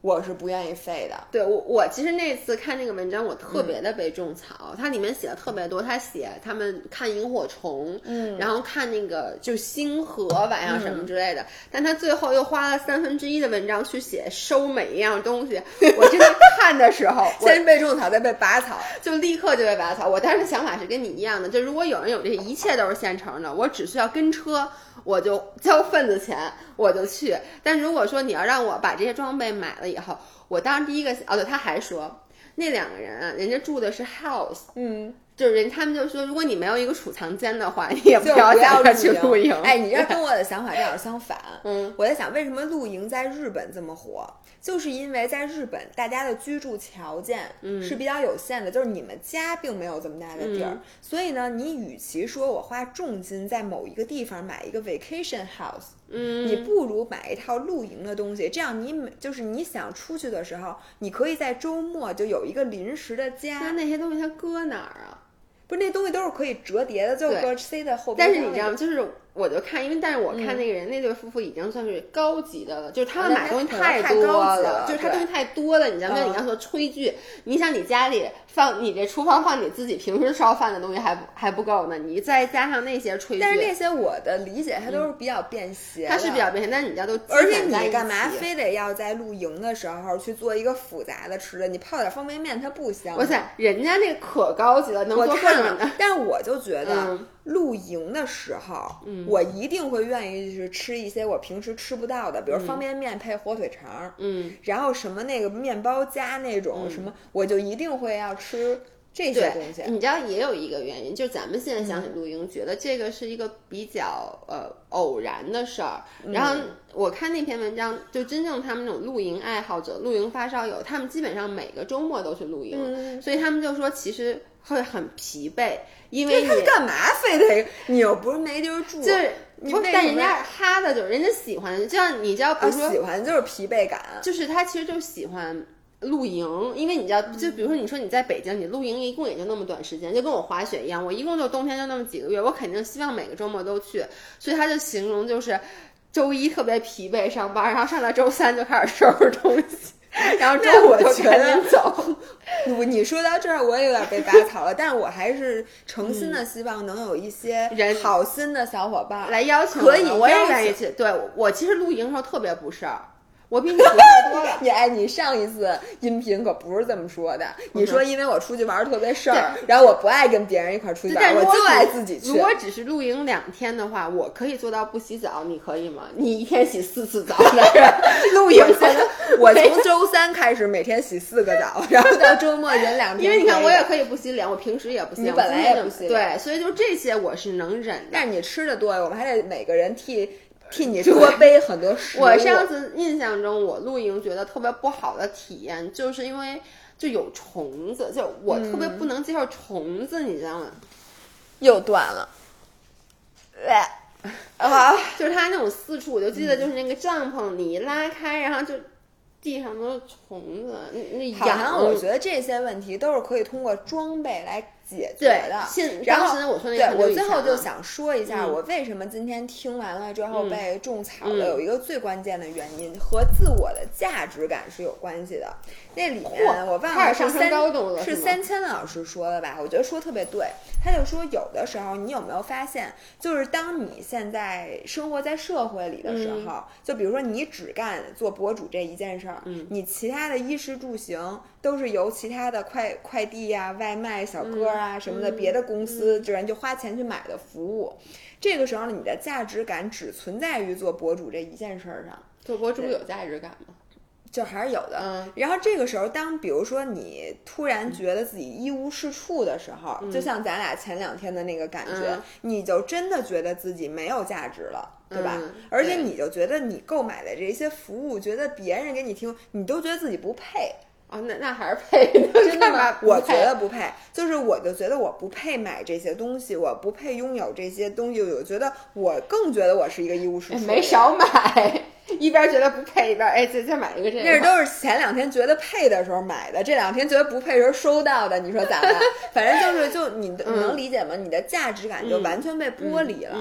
我是不愿意废的。对我，我其实那次看那个文章，我特别的被种草。它里面写的特别多，他写他们看萤火虫，嗯，然后看那个就星河晚上什么之类的。但他最后又花了三分之一的文章去写收每一样东西。<laughs> 我真的看的时候，<laughs> 先被种草，再被拔草，就立刻就被拔草。我当时想法是跟你一样的，就如果有人有这一切都是现成的，我只需要跟车。我就交份子钱，我就去。但如果说你要让我把这些装备买了以后，我当时第一个哦，对，他还说那两个人啊，人家住的是 house，嗯。就是人，他们就说，如果你没有一个储藏间的话，你也不要想着去露营。<laughs> 哎，你这跟我的想法正好相反。<laughs> 嗯，我在想，为什么露营在日本这么火？就是因为在日本，大家的居住条件是比较有限的，就是你们家并没有这么大的地儿，所以呢，你与其说我花重金在某一个地方买一个 vacation house，嗯，你不如买一套露营的东西，这样你每就是你想出去的时候，你可以在周末就有一个临时的家。那那些东西它搁哪儿啊？不是那东西都是可以折叠的，就搁塞在后边。但是你知道吗？就是我就看，因为但是我看那个人那对夫妇已经算是高级的了，就是他们买东西太多了，就是他东西太多了。你知道吗？你要说炊具，你想你家里放你这厨房放你自己平时烧饭的东西还还不够呢，你再加上那些炊具。但是那些我的理解，它都是比较便携。它是比较便携，但是你家都而且你干嘛非得要在露营的时候去做一个复杂的吃的？你泡点方便面它不香吗？哇塞，人家那可高级了，能做饭了。但是我。我就觉得露营的时候，我一定会愿意去吃一些我平时吃不到的，比如方便面配火腿肠，嗯，然后什么那个面包加那种什么，我就一定会要吃这些东西。你知道也有一个原因，就是咱们现在想起露营，觉得这个是一个比较呃偶然的事儿。然后我看那篇文章，就真正他们那种露营爱好者、露营发烧友，他们基本上每个周末都去露营，所以他们就说其实会很疲惫，因为你干嘛非得你又不是没地儿住，就是不，但人家哈的就是人家喜欢，就像你知道，比如说喜欢就是疲惫感，就是他其实就喜欢。露营，因为你知道，就比如说你说你在北京，你露营一共也就那么短时间，就跟我滑雪一样，我一共就冬天就那么几个月，我肯定希望每个周末都去。所以他就形容就是，周一特别疲惫上班，然后上到周三就开始收拾东西，然后周五就赶紧走。你你说到这儿，我也有点被拔草了，但是我还是诚心的希望能有一些人好心的小伙伴来邀请，可以，我也愿意去。对我其实露营的时候特别不事儿。我比你强太多了。<laughs> 你哎，你上一次音频可不是这么说的。你说因为我出去玩特别事儿，然后我不爱跟别人一块儿出去玩，我就爱自己去。如果只是露营两天的话，我可以做到不洗澡，你可以吗？你一天洗四次澡 <laughs> <laughs> 露营现在我从周三开始每天洗四个澡，然后到周末忍两天。因为你看，我也可以不洗脸，我平时也不洗。你本来也不洗。对，所以就这些我是能忍的。但是你吃的多，我们还得每个人替。替你多背很多食物。我上次印象中，我露营觉得特别不好的体验，就是因为就有虫子，就我特别不能接受虫子，你知道吗？又断了。<laughs> 啊，就是它那种四处，我就记得就是那个帐篷，你一拉开，然后就地上都是虫子，那那痒。我觉得这些问题都是可以通过装备来。解决的，然后对我最后就想说一下，我为什么今天听完了之后被种草了？有一个最关键的原因和自我的价值感是有关系的。那里面我忘了是三是三千老师说的吧？我觉得说特别对。他就说，有的时候你有没有发现，就是当你现在生活在社会里的时候，就比如说你只干做博主这一件事儿，你其他的衣食住行都是由其他的快快递呀、外卖小哥啊什么的别的公司这人就花钱去买的服务，这个时候你的价值感只存在于做博主这一件事儿上。做博主有价值感吗？就还是有的，然后这个时候，当比如说你突然觉得自己一无是处的时候，就像咱俩前两天的那个感觉，你就真的觉得自己没有价值了，对吧？而且你就觉得你购买的这些服务，觉得别人给你提供，你都觉得自己不配啊？那那还是配？<laughs> 真的吗？我觉得不配，就是我就觉得我不配买这些东西，我不配拥有这些东西，我觉得我更觉得我是一个一无是处，没少买。<laughs> 一边觉得不配，一边哎，再再买一个这个。那都是前两天觉得配的时候买的，这两天觉得不配时候收到的。你说咋办？反正就是，就你你能理解吗？你的价值感就完全被剥离了。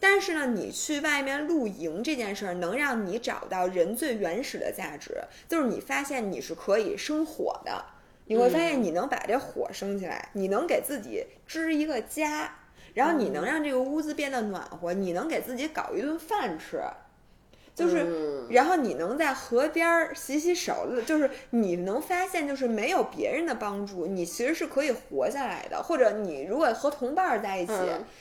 但是呢，你去外面露营这件事儿，能让你找到人最原始的价值，就是你发现你是可以生火的。你会发现你能把这火生起来，你能给自己支一个家，然后你能让这个屋子变得暖和，你能给自己搞一顿饭吃。就是，然后你能在河边儿洗洗手，就是你能发现，就是没有别人的帮助，你其实是可以活下来的。或者你如果和同伴在一起，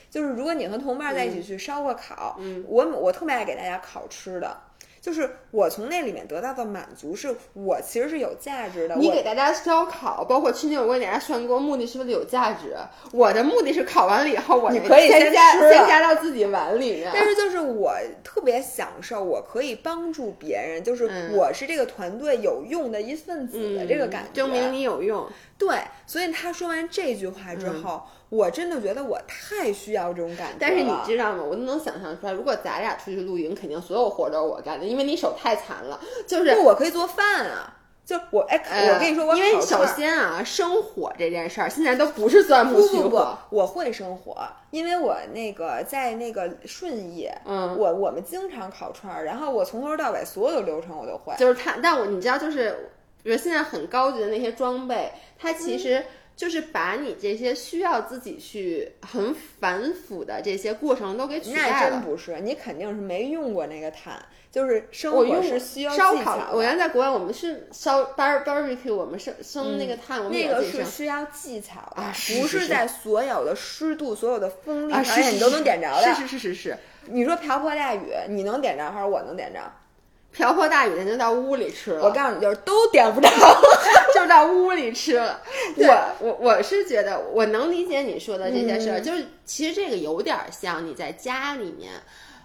就是如果你和同伴在一起去烧个烤，我我特别爱给大家烤吃的。就是我从那里面得到的满足，是我其实是有价值的。你给大家烧烤，包括吃牛，我给大家涮锅，目的是为了有价值。我的目的是烤完了以后，我你可以先加先加到自己碗里面。但是就是我特别享受，我可以帮助别人，就是我是这个团队有用的一份子的这个感觉，证明你有用。对，所以他说完这句话之后。我真的觉得我太需要这种感觉，但是你知道吗？我都能想象出来，如果咱俩出去露营，肯定所有活都是我干的，因为你手太残了。就是我可以做饭啊，就我哎，我跟你说，我因为首先啊，生火这件事儿现在都不是钻木取火，我会生火，因为我那个在那个顺义，嗯，我我们经常烤串儿，然后我从头到尾所有的流程我都会。就是他，但我你知道，就是比如现在很高级的那些装备，它其实。就是把你这些需要自己去很繁复的这些过程都给取代了。那真不是，你肯定是没用过那个炭，就是生活是需要烧烤。我原来在国外，我们是烧 bar barbecue，我们生生那个炭，我们那个是需要技巧的，不是在所有的湿度、所有的风力条件你都能点着的。是是是是是。你说瓢泼大雨，你能点着还是我能点着？瓢泼大雨，的就到屋里吃了。我告诉你，就是都点不着。<laughs> 就到屋里吃了。我我我是觉得我能理解你说的这些事儿，就是其实这个有点像你在家里面，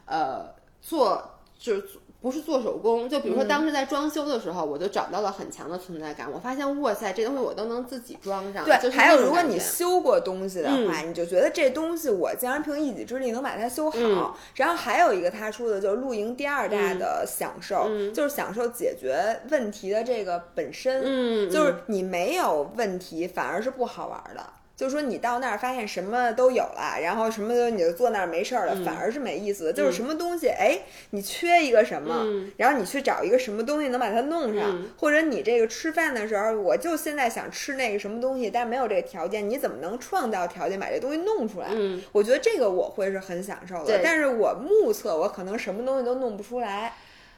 呃，做就是。不是做手工，就比如说当时在装修的时候，我就找到了很强的存在感。我发现，哇塞，这东西我都能自己装上。对，还有如果你修过东西的话，你就觉得这东西我竟然凭一己之力能把它修好。然后还有一个他说的就是露营第二大的享受，就是享受解决问题的这个本身。嗯，就是你没有问题，反而是不好玩的。就是说，你到那儿发现什么都有了，然后什么都你就坐那儿没事儿了，反而是没意思的。就是什么东西，哎，你缺一个什么，然后你去找一个什么东西能把它弄上，或者你这个吃饭的时候，我就现在想吃那个什么东西，但没有这个条件，你怎么能创造条件把这东西弄出来？我觉得这个我会是很享受的，但是我目测我可能什么东西都弄不出来。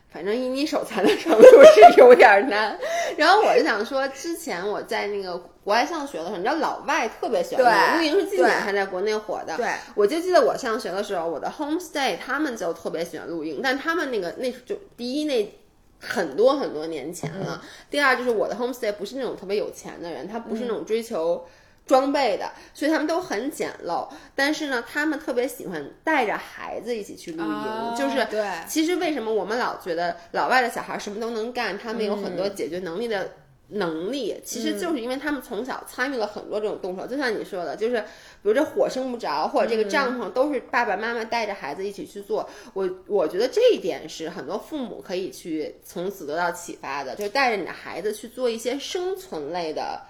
反正以你手残的程度是有点难，然后我就想说，之前我在那个国外上学的时候，你知道老外特别喜欢露营，是近几年才在国内火的。对，我就记得我上学的时候，我的 homestay 他们就特别喜欢露营，但他们那个那就第一那很多很多年前了，第二就是我的 homestay 不是那种特别有钱的人，他不是那种追求。装备的，所以他们都很简陋。但是呢，他们特别喜欢带着孩子一起去露营。就是对，其实为什么我们老觉得老外的小孩什么都能干，他们有很多解决能力的能力，其实就是因为他们从小参与了很多这种动手。就像你说的，就是比如这火生不着，或者这个帐篷都是爸爸妈妈带着孩子一起去做。我我觉得这一点是很多父母可以去从此得到启发的，就是带着你的孩子去做一些生存类的。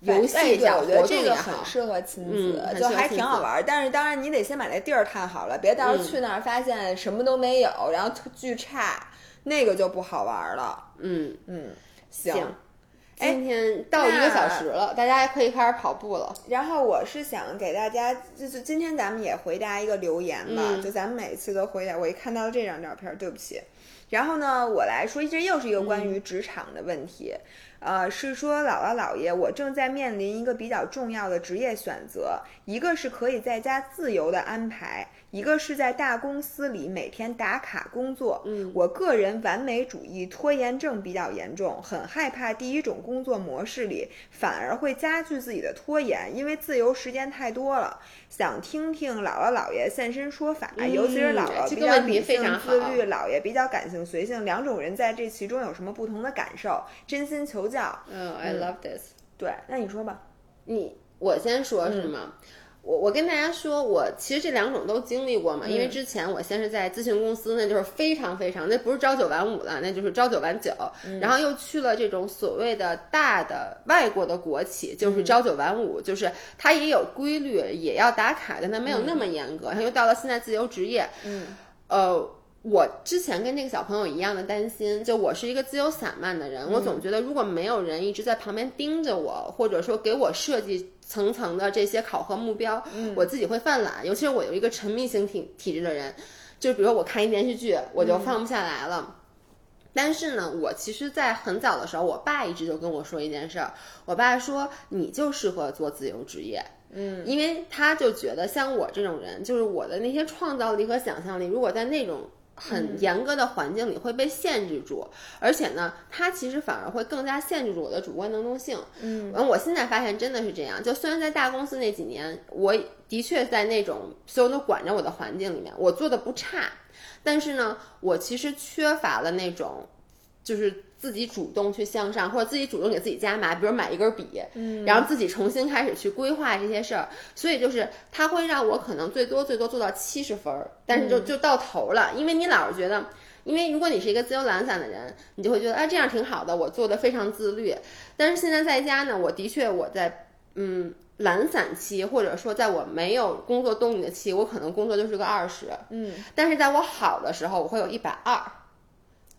游戏对，我觉得这个很适合亲子，就还挺好玩。但是当然你得先把那地儿看好了，别到时候去那儿发现什么都没有，然后巨差，那个就不好玩了。嗯嗯，行。今天到一个小时了，大家可以开始跑步了。然后我是想给大家，就是今天咱们也回答一个留言吧，就咱们每次都回答。我一看到这张照片，对不起。然后呢，我来说，这又是一个关于职场的问题。呃，是说姥姥姥爷，我正在面临一个比较重要的职业选择，一个是可以在家自由的安排。一个是在大公司里每天打卡工作，嗯，我个人完美主义拖延症比较严重，很害怕第一种工作模式里反而会加剧自己的拖延，因为自由时间太多了。想听听姥姥姥爷现身说法，尤其是姥姥比较理性自律，姥爷比较感性随性，两种人在这其中有什么不同的感受？真心求教。嗯，I love this。对，那你说吧，你我先说是吗？我我跟大家说，我其实这两种都经历过嘛，因为之前我先是在咨询公司，那就是非常非常，那不是朝九晚五了，那就是朝九晚九，然后又去了这种所谓的大的外国的国企，就是朝九晚五，就是它也有规律，也要打卡，但它没有那么严格。然后又到了现在自由职业，嗯，呃，我之前跟那个小朋友一样的担心，就我是一个自由散漫的人，我总觉得如果没有人一直在旁边盯着我，或者说给我设计。层层的这些考核目标，我自己会犯懒，尤其是我有一个沉迷型体体质的人，就比如说我看一电视剧，我就放不下来了。但是呢，我其实，在很早的时候，我爸一直就跟我说一件事儿，我爸说你就适合做自由职业，嗯，因为他就觉得像我这种人，就是我的那些创造力和想象力，如果在那种。很严格的环境里会被限制住，而且呢，它其实反而会更加限制住我的主观能动性。嗯，我现在发现真的是这样。就虽然在大公司那几年，我的确在那种所有都管着我的环境里面，我做的不差，但是呢，我其实缺乏了那种，就是。自己主动去向上，或者自己主动给自己加码，比如买一根笔，嗯，然后自己重新开始去规划这些事儿，所以就是它会让我可能最多最多做到七十分，但是就就到头了，因为你老是觉得，因为如果你是一个自由懒散的人，你就会觉得啊这样挺好的，我做的非常自律，但是现在在家呢，我的确我在嗯懒散期，或者说在我没有工作动力的期，我可能工作就是个二十，嗯，但是在我好的时候，我会有一百二。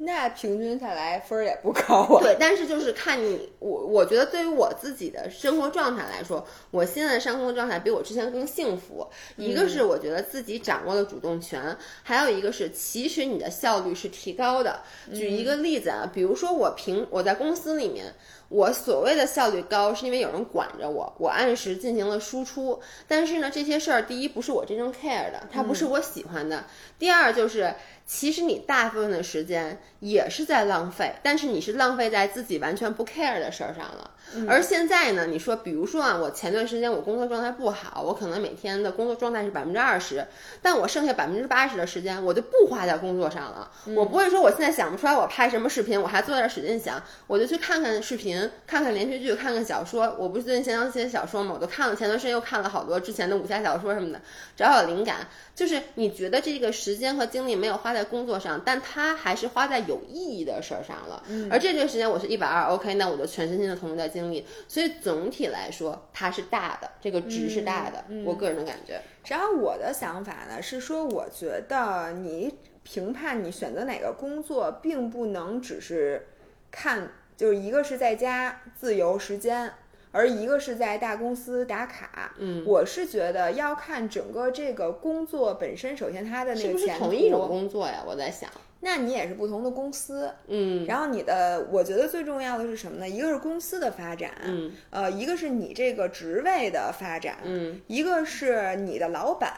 那平均下来分儿也不高啊。对，但是就是看你，我我觉得对于我自己的生活状态来说，我现在的生活状态比我之前更幸福。一个是我觉得自己掌握了主动权，还有一个是其实你的效率是提高的。举一个例子啊，比如说我平我在公司里面。我所谓的效率高，是因为有人管着我，我按时进行了输出。但是呢，这些事儿，第一不是我真正 care 的，它不是我喜欢的；第二就是。其实你大部分的时间也是在浪费，但是你是浪费在自己完全不 care 的事儿上了。而现在呢，你说，比如说啊，我前段时间我工作状态不好，我可能每天的工作状态是百分之二十，但我剩下百分之八十的时间我就不花在工作上了。我不会说我现在想不出来我拍什么视频，我还坐在这使劲想，我就去看看视频，看看连续剧，看看小说。我不是最近经常写小说嘛，我都看了，前段时间又看了好多之前的武侠小说什么的，找找灵感。就是你觉得这个时间和精力没有花在工作上，但它还是花在有意义的事儿上了。而这段时间我是一百二，OK，那我就全身心的投入在精力。所以总体来说，它是大的，这个值是大的。我个人的感觉。然后我的想法呢是说，我觉得你评判你选择哪个工作，并不能只是看，就是一个是在家自由时间。而一个是在大公司打卡，嗯，我是觉得要看整个这个工作本身，首先它的那个前途。同一种工作呀？我在想。那你也是不同的公司，嗯，然后你的，我觉得最重要的是什么呢？一个是公司的发展，嗯，呃，一个是你这个职位的发展，嗯，一个是你的老板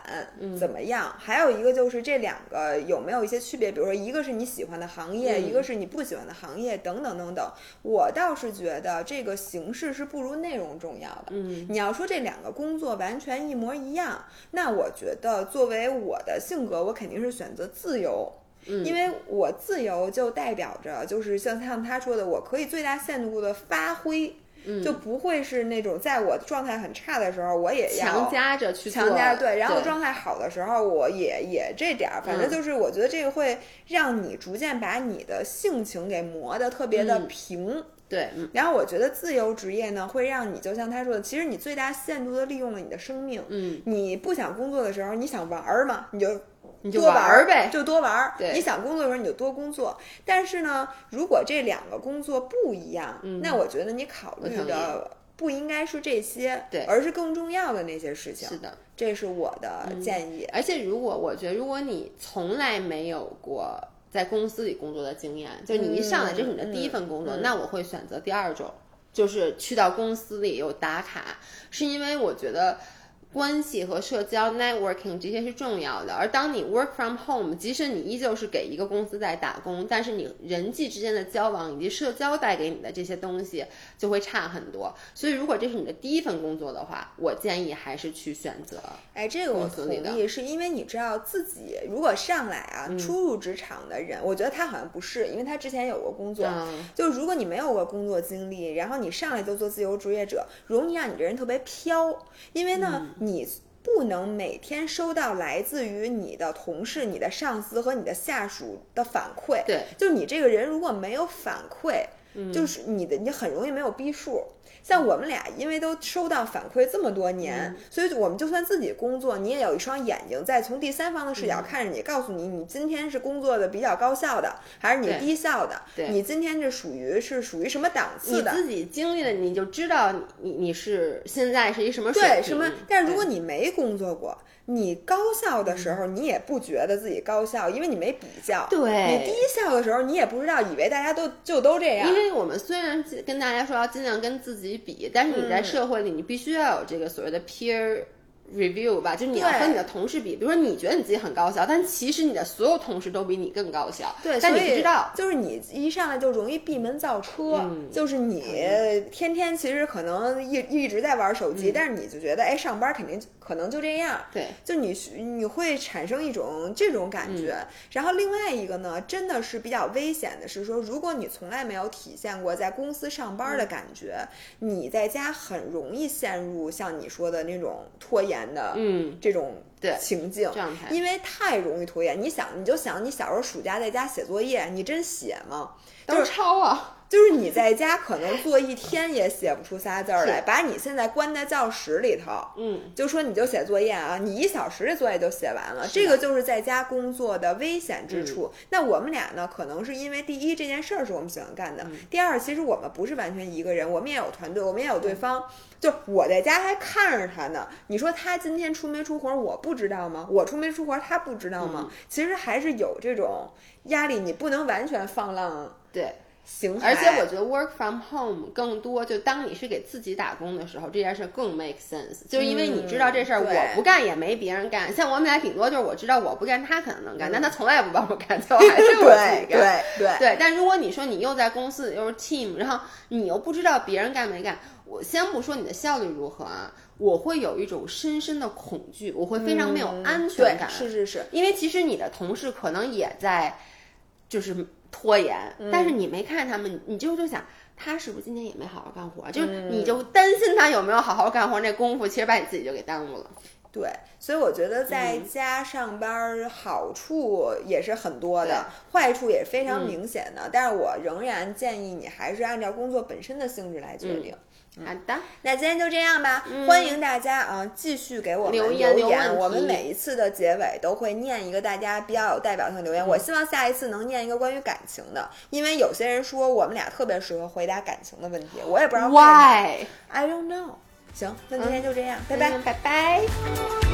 怎么样，还有一个就是这两个有没有一些区别？比如说，一个是你喜欢的行业，一个是你不喜欢的行业，等等等等。我倒是觉得这个形式是不如内容重要的。嗯，你要说这两个工作完全一模一样，那我觉得作为我的性格，我肯定是选择自由。因为我自由就代表着，就是像像他说的，我可以最大限度的发挥，就不会是那种在我状态很差的时候，我也要强加着去强加对，然后状态好的时候，我也也这点儿，反正就是我觉得这个会让你逐渐把你的性情给磨得特别的平。对，然后我觉得自由职业呢，会让你就像他说的，其实你最大限度的利用了你的生命。嗯，你不想工作的时候，你想玩儿嘛，你就。你就多玩儿呗，就多玩儿。对，你想工作的时候你就多工作。但是呢，如果这两个工作不一样，那我觉得你考虑的不应该是这些，对，而是更重要的那些事情。是的，这是我的建议。而且，如果我觉得，如果你从来没有过在公司里工作的经验，就你一上来这是你的第一份工作，那我会选择第二种，就是去到公司里有打卡，是因为我觉得。关系和社交 networking 这些是重要的，而当你 work from home，即使你依旧是给一个公司在打工，但是你人际之间的交往以及社交带给你的这些东西就会差很多。所以，如果这是你的第一份工作的话，我建议还是去选择。哎，这个我同意，是因为你知道自己如果上来啊，初入职场的人，我觉得他好像不是，因为他之前有过工作。就如果你没有过工作经历，然后你上来就做自由职业者，容易让你这人特别飘，因为呢。你不能每天收到来自于你的同事、你的上司和你的下属的反馈。对，就你这个人如果没有反馈，就是你的你很容易没有逼数。像我们俩，因为都收到反馈这么多年，所以我们就算自己工作，你也有一双眼睛在从第三方的视角看着你，告诉你你今天是工作的比较高效的，还是你低效的？你今天这属于是属于什么档次的？你自己经历了，你就知道你你是现在是一什么水平。对，什么？但是如果你没工作过。你高效的时候，你也不觉得自己高效，因为你没比较。对，你低效的时候，你也不知道，以为大家都就都这样。因为我们虽然跟大家说要尽量跟自己比，但是你在社会里，你必须要有这个所谓的 peer。Review 吧，就是你要和你的同事比，比如说你觉得你自己很高效，但其实你的所有同事都比你更高效。对，但你不知道，就是你一上来就容易闭门造车，就是你天天其实可能一一直在玩手机，但是你就觉得哎，上班肯定可能就这样。对，就你你会产生一种这种感觉。然后另外一个呢，真的是比较危险的是说，如果你从来没有体现过在公司上班的感觉，你在家很容易陷入像你说的那种拖延。的嗯，这种对情境状态，因为太容易拖延。你想，你就想你小时候暑假在家写作业，你真写吗？都是抄啊。就是你在家可能坐一天也写不出仨字儿来，把你现在关在教室里头，嗯，就说你就写作业啊，你一小时这作业就写完了，这个就是在家工作的危险之处。那我们俩呢，可能是因为第一这件事儿是我们喜欢干的，第二其实我们不是完全一个人，我们也有团队，我们也有对方。就我在家还看着他呢，你说他今天出没出活，我不知道吗？我出没出活，他不知道吗？其实还是有这种压力，你不能完全放浪。对。形而且我觉得 work from home 更多，就当你是给自己打工的时候，这件事更 make sense，就是因为你知道这事儿我不干也没别人干。像我们俩顶多就是我知道我不干，他可能能干，但他从来也不帮我干，最后还是我自己干。对对对，但如果你说你又在公司又是 team，然后你又不知道别人干没干，我先不说你的效率如何啊，我会有一种深深的恐惧，我会非常没有安全对感。是是是，因为其实你的同事可能也在，就是拖延，但是你没看他们，你就就想。他是不是今天也没好好干活？就是你就担心他有没有好好干活，那功夫其实把你自己就给耽误了。对，所以我觉得在嗯家上班儿好处也是很多的，坏处也是非嗯常明显的。但是我仍然建议你还是按照工作本身的性质来决定。好的，那今天就这样吧，欢迎大家啊继续给我们嗯留言，我们每一次的结尾都会念一个大家比较有代表性留言。我希望下一次能念一个关于感情的，因为有些人说我们俩特别适合回答感情的问题，我也不知道 Why？I don't know。行，那今天就这样，拜拜。嗯拜拜。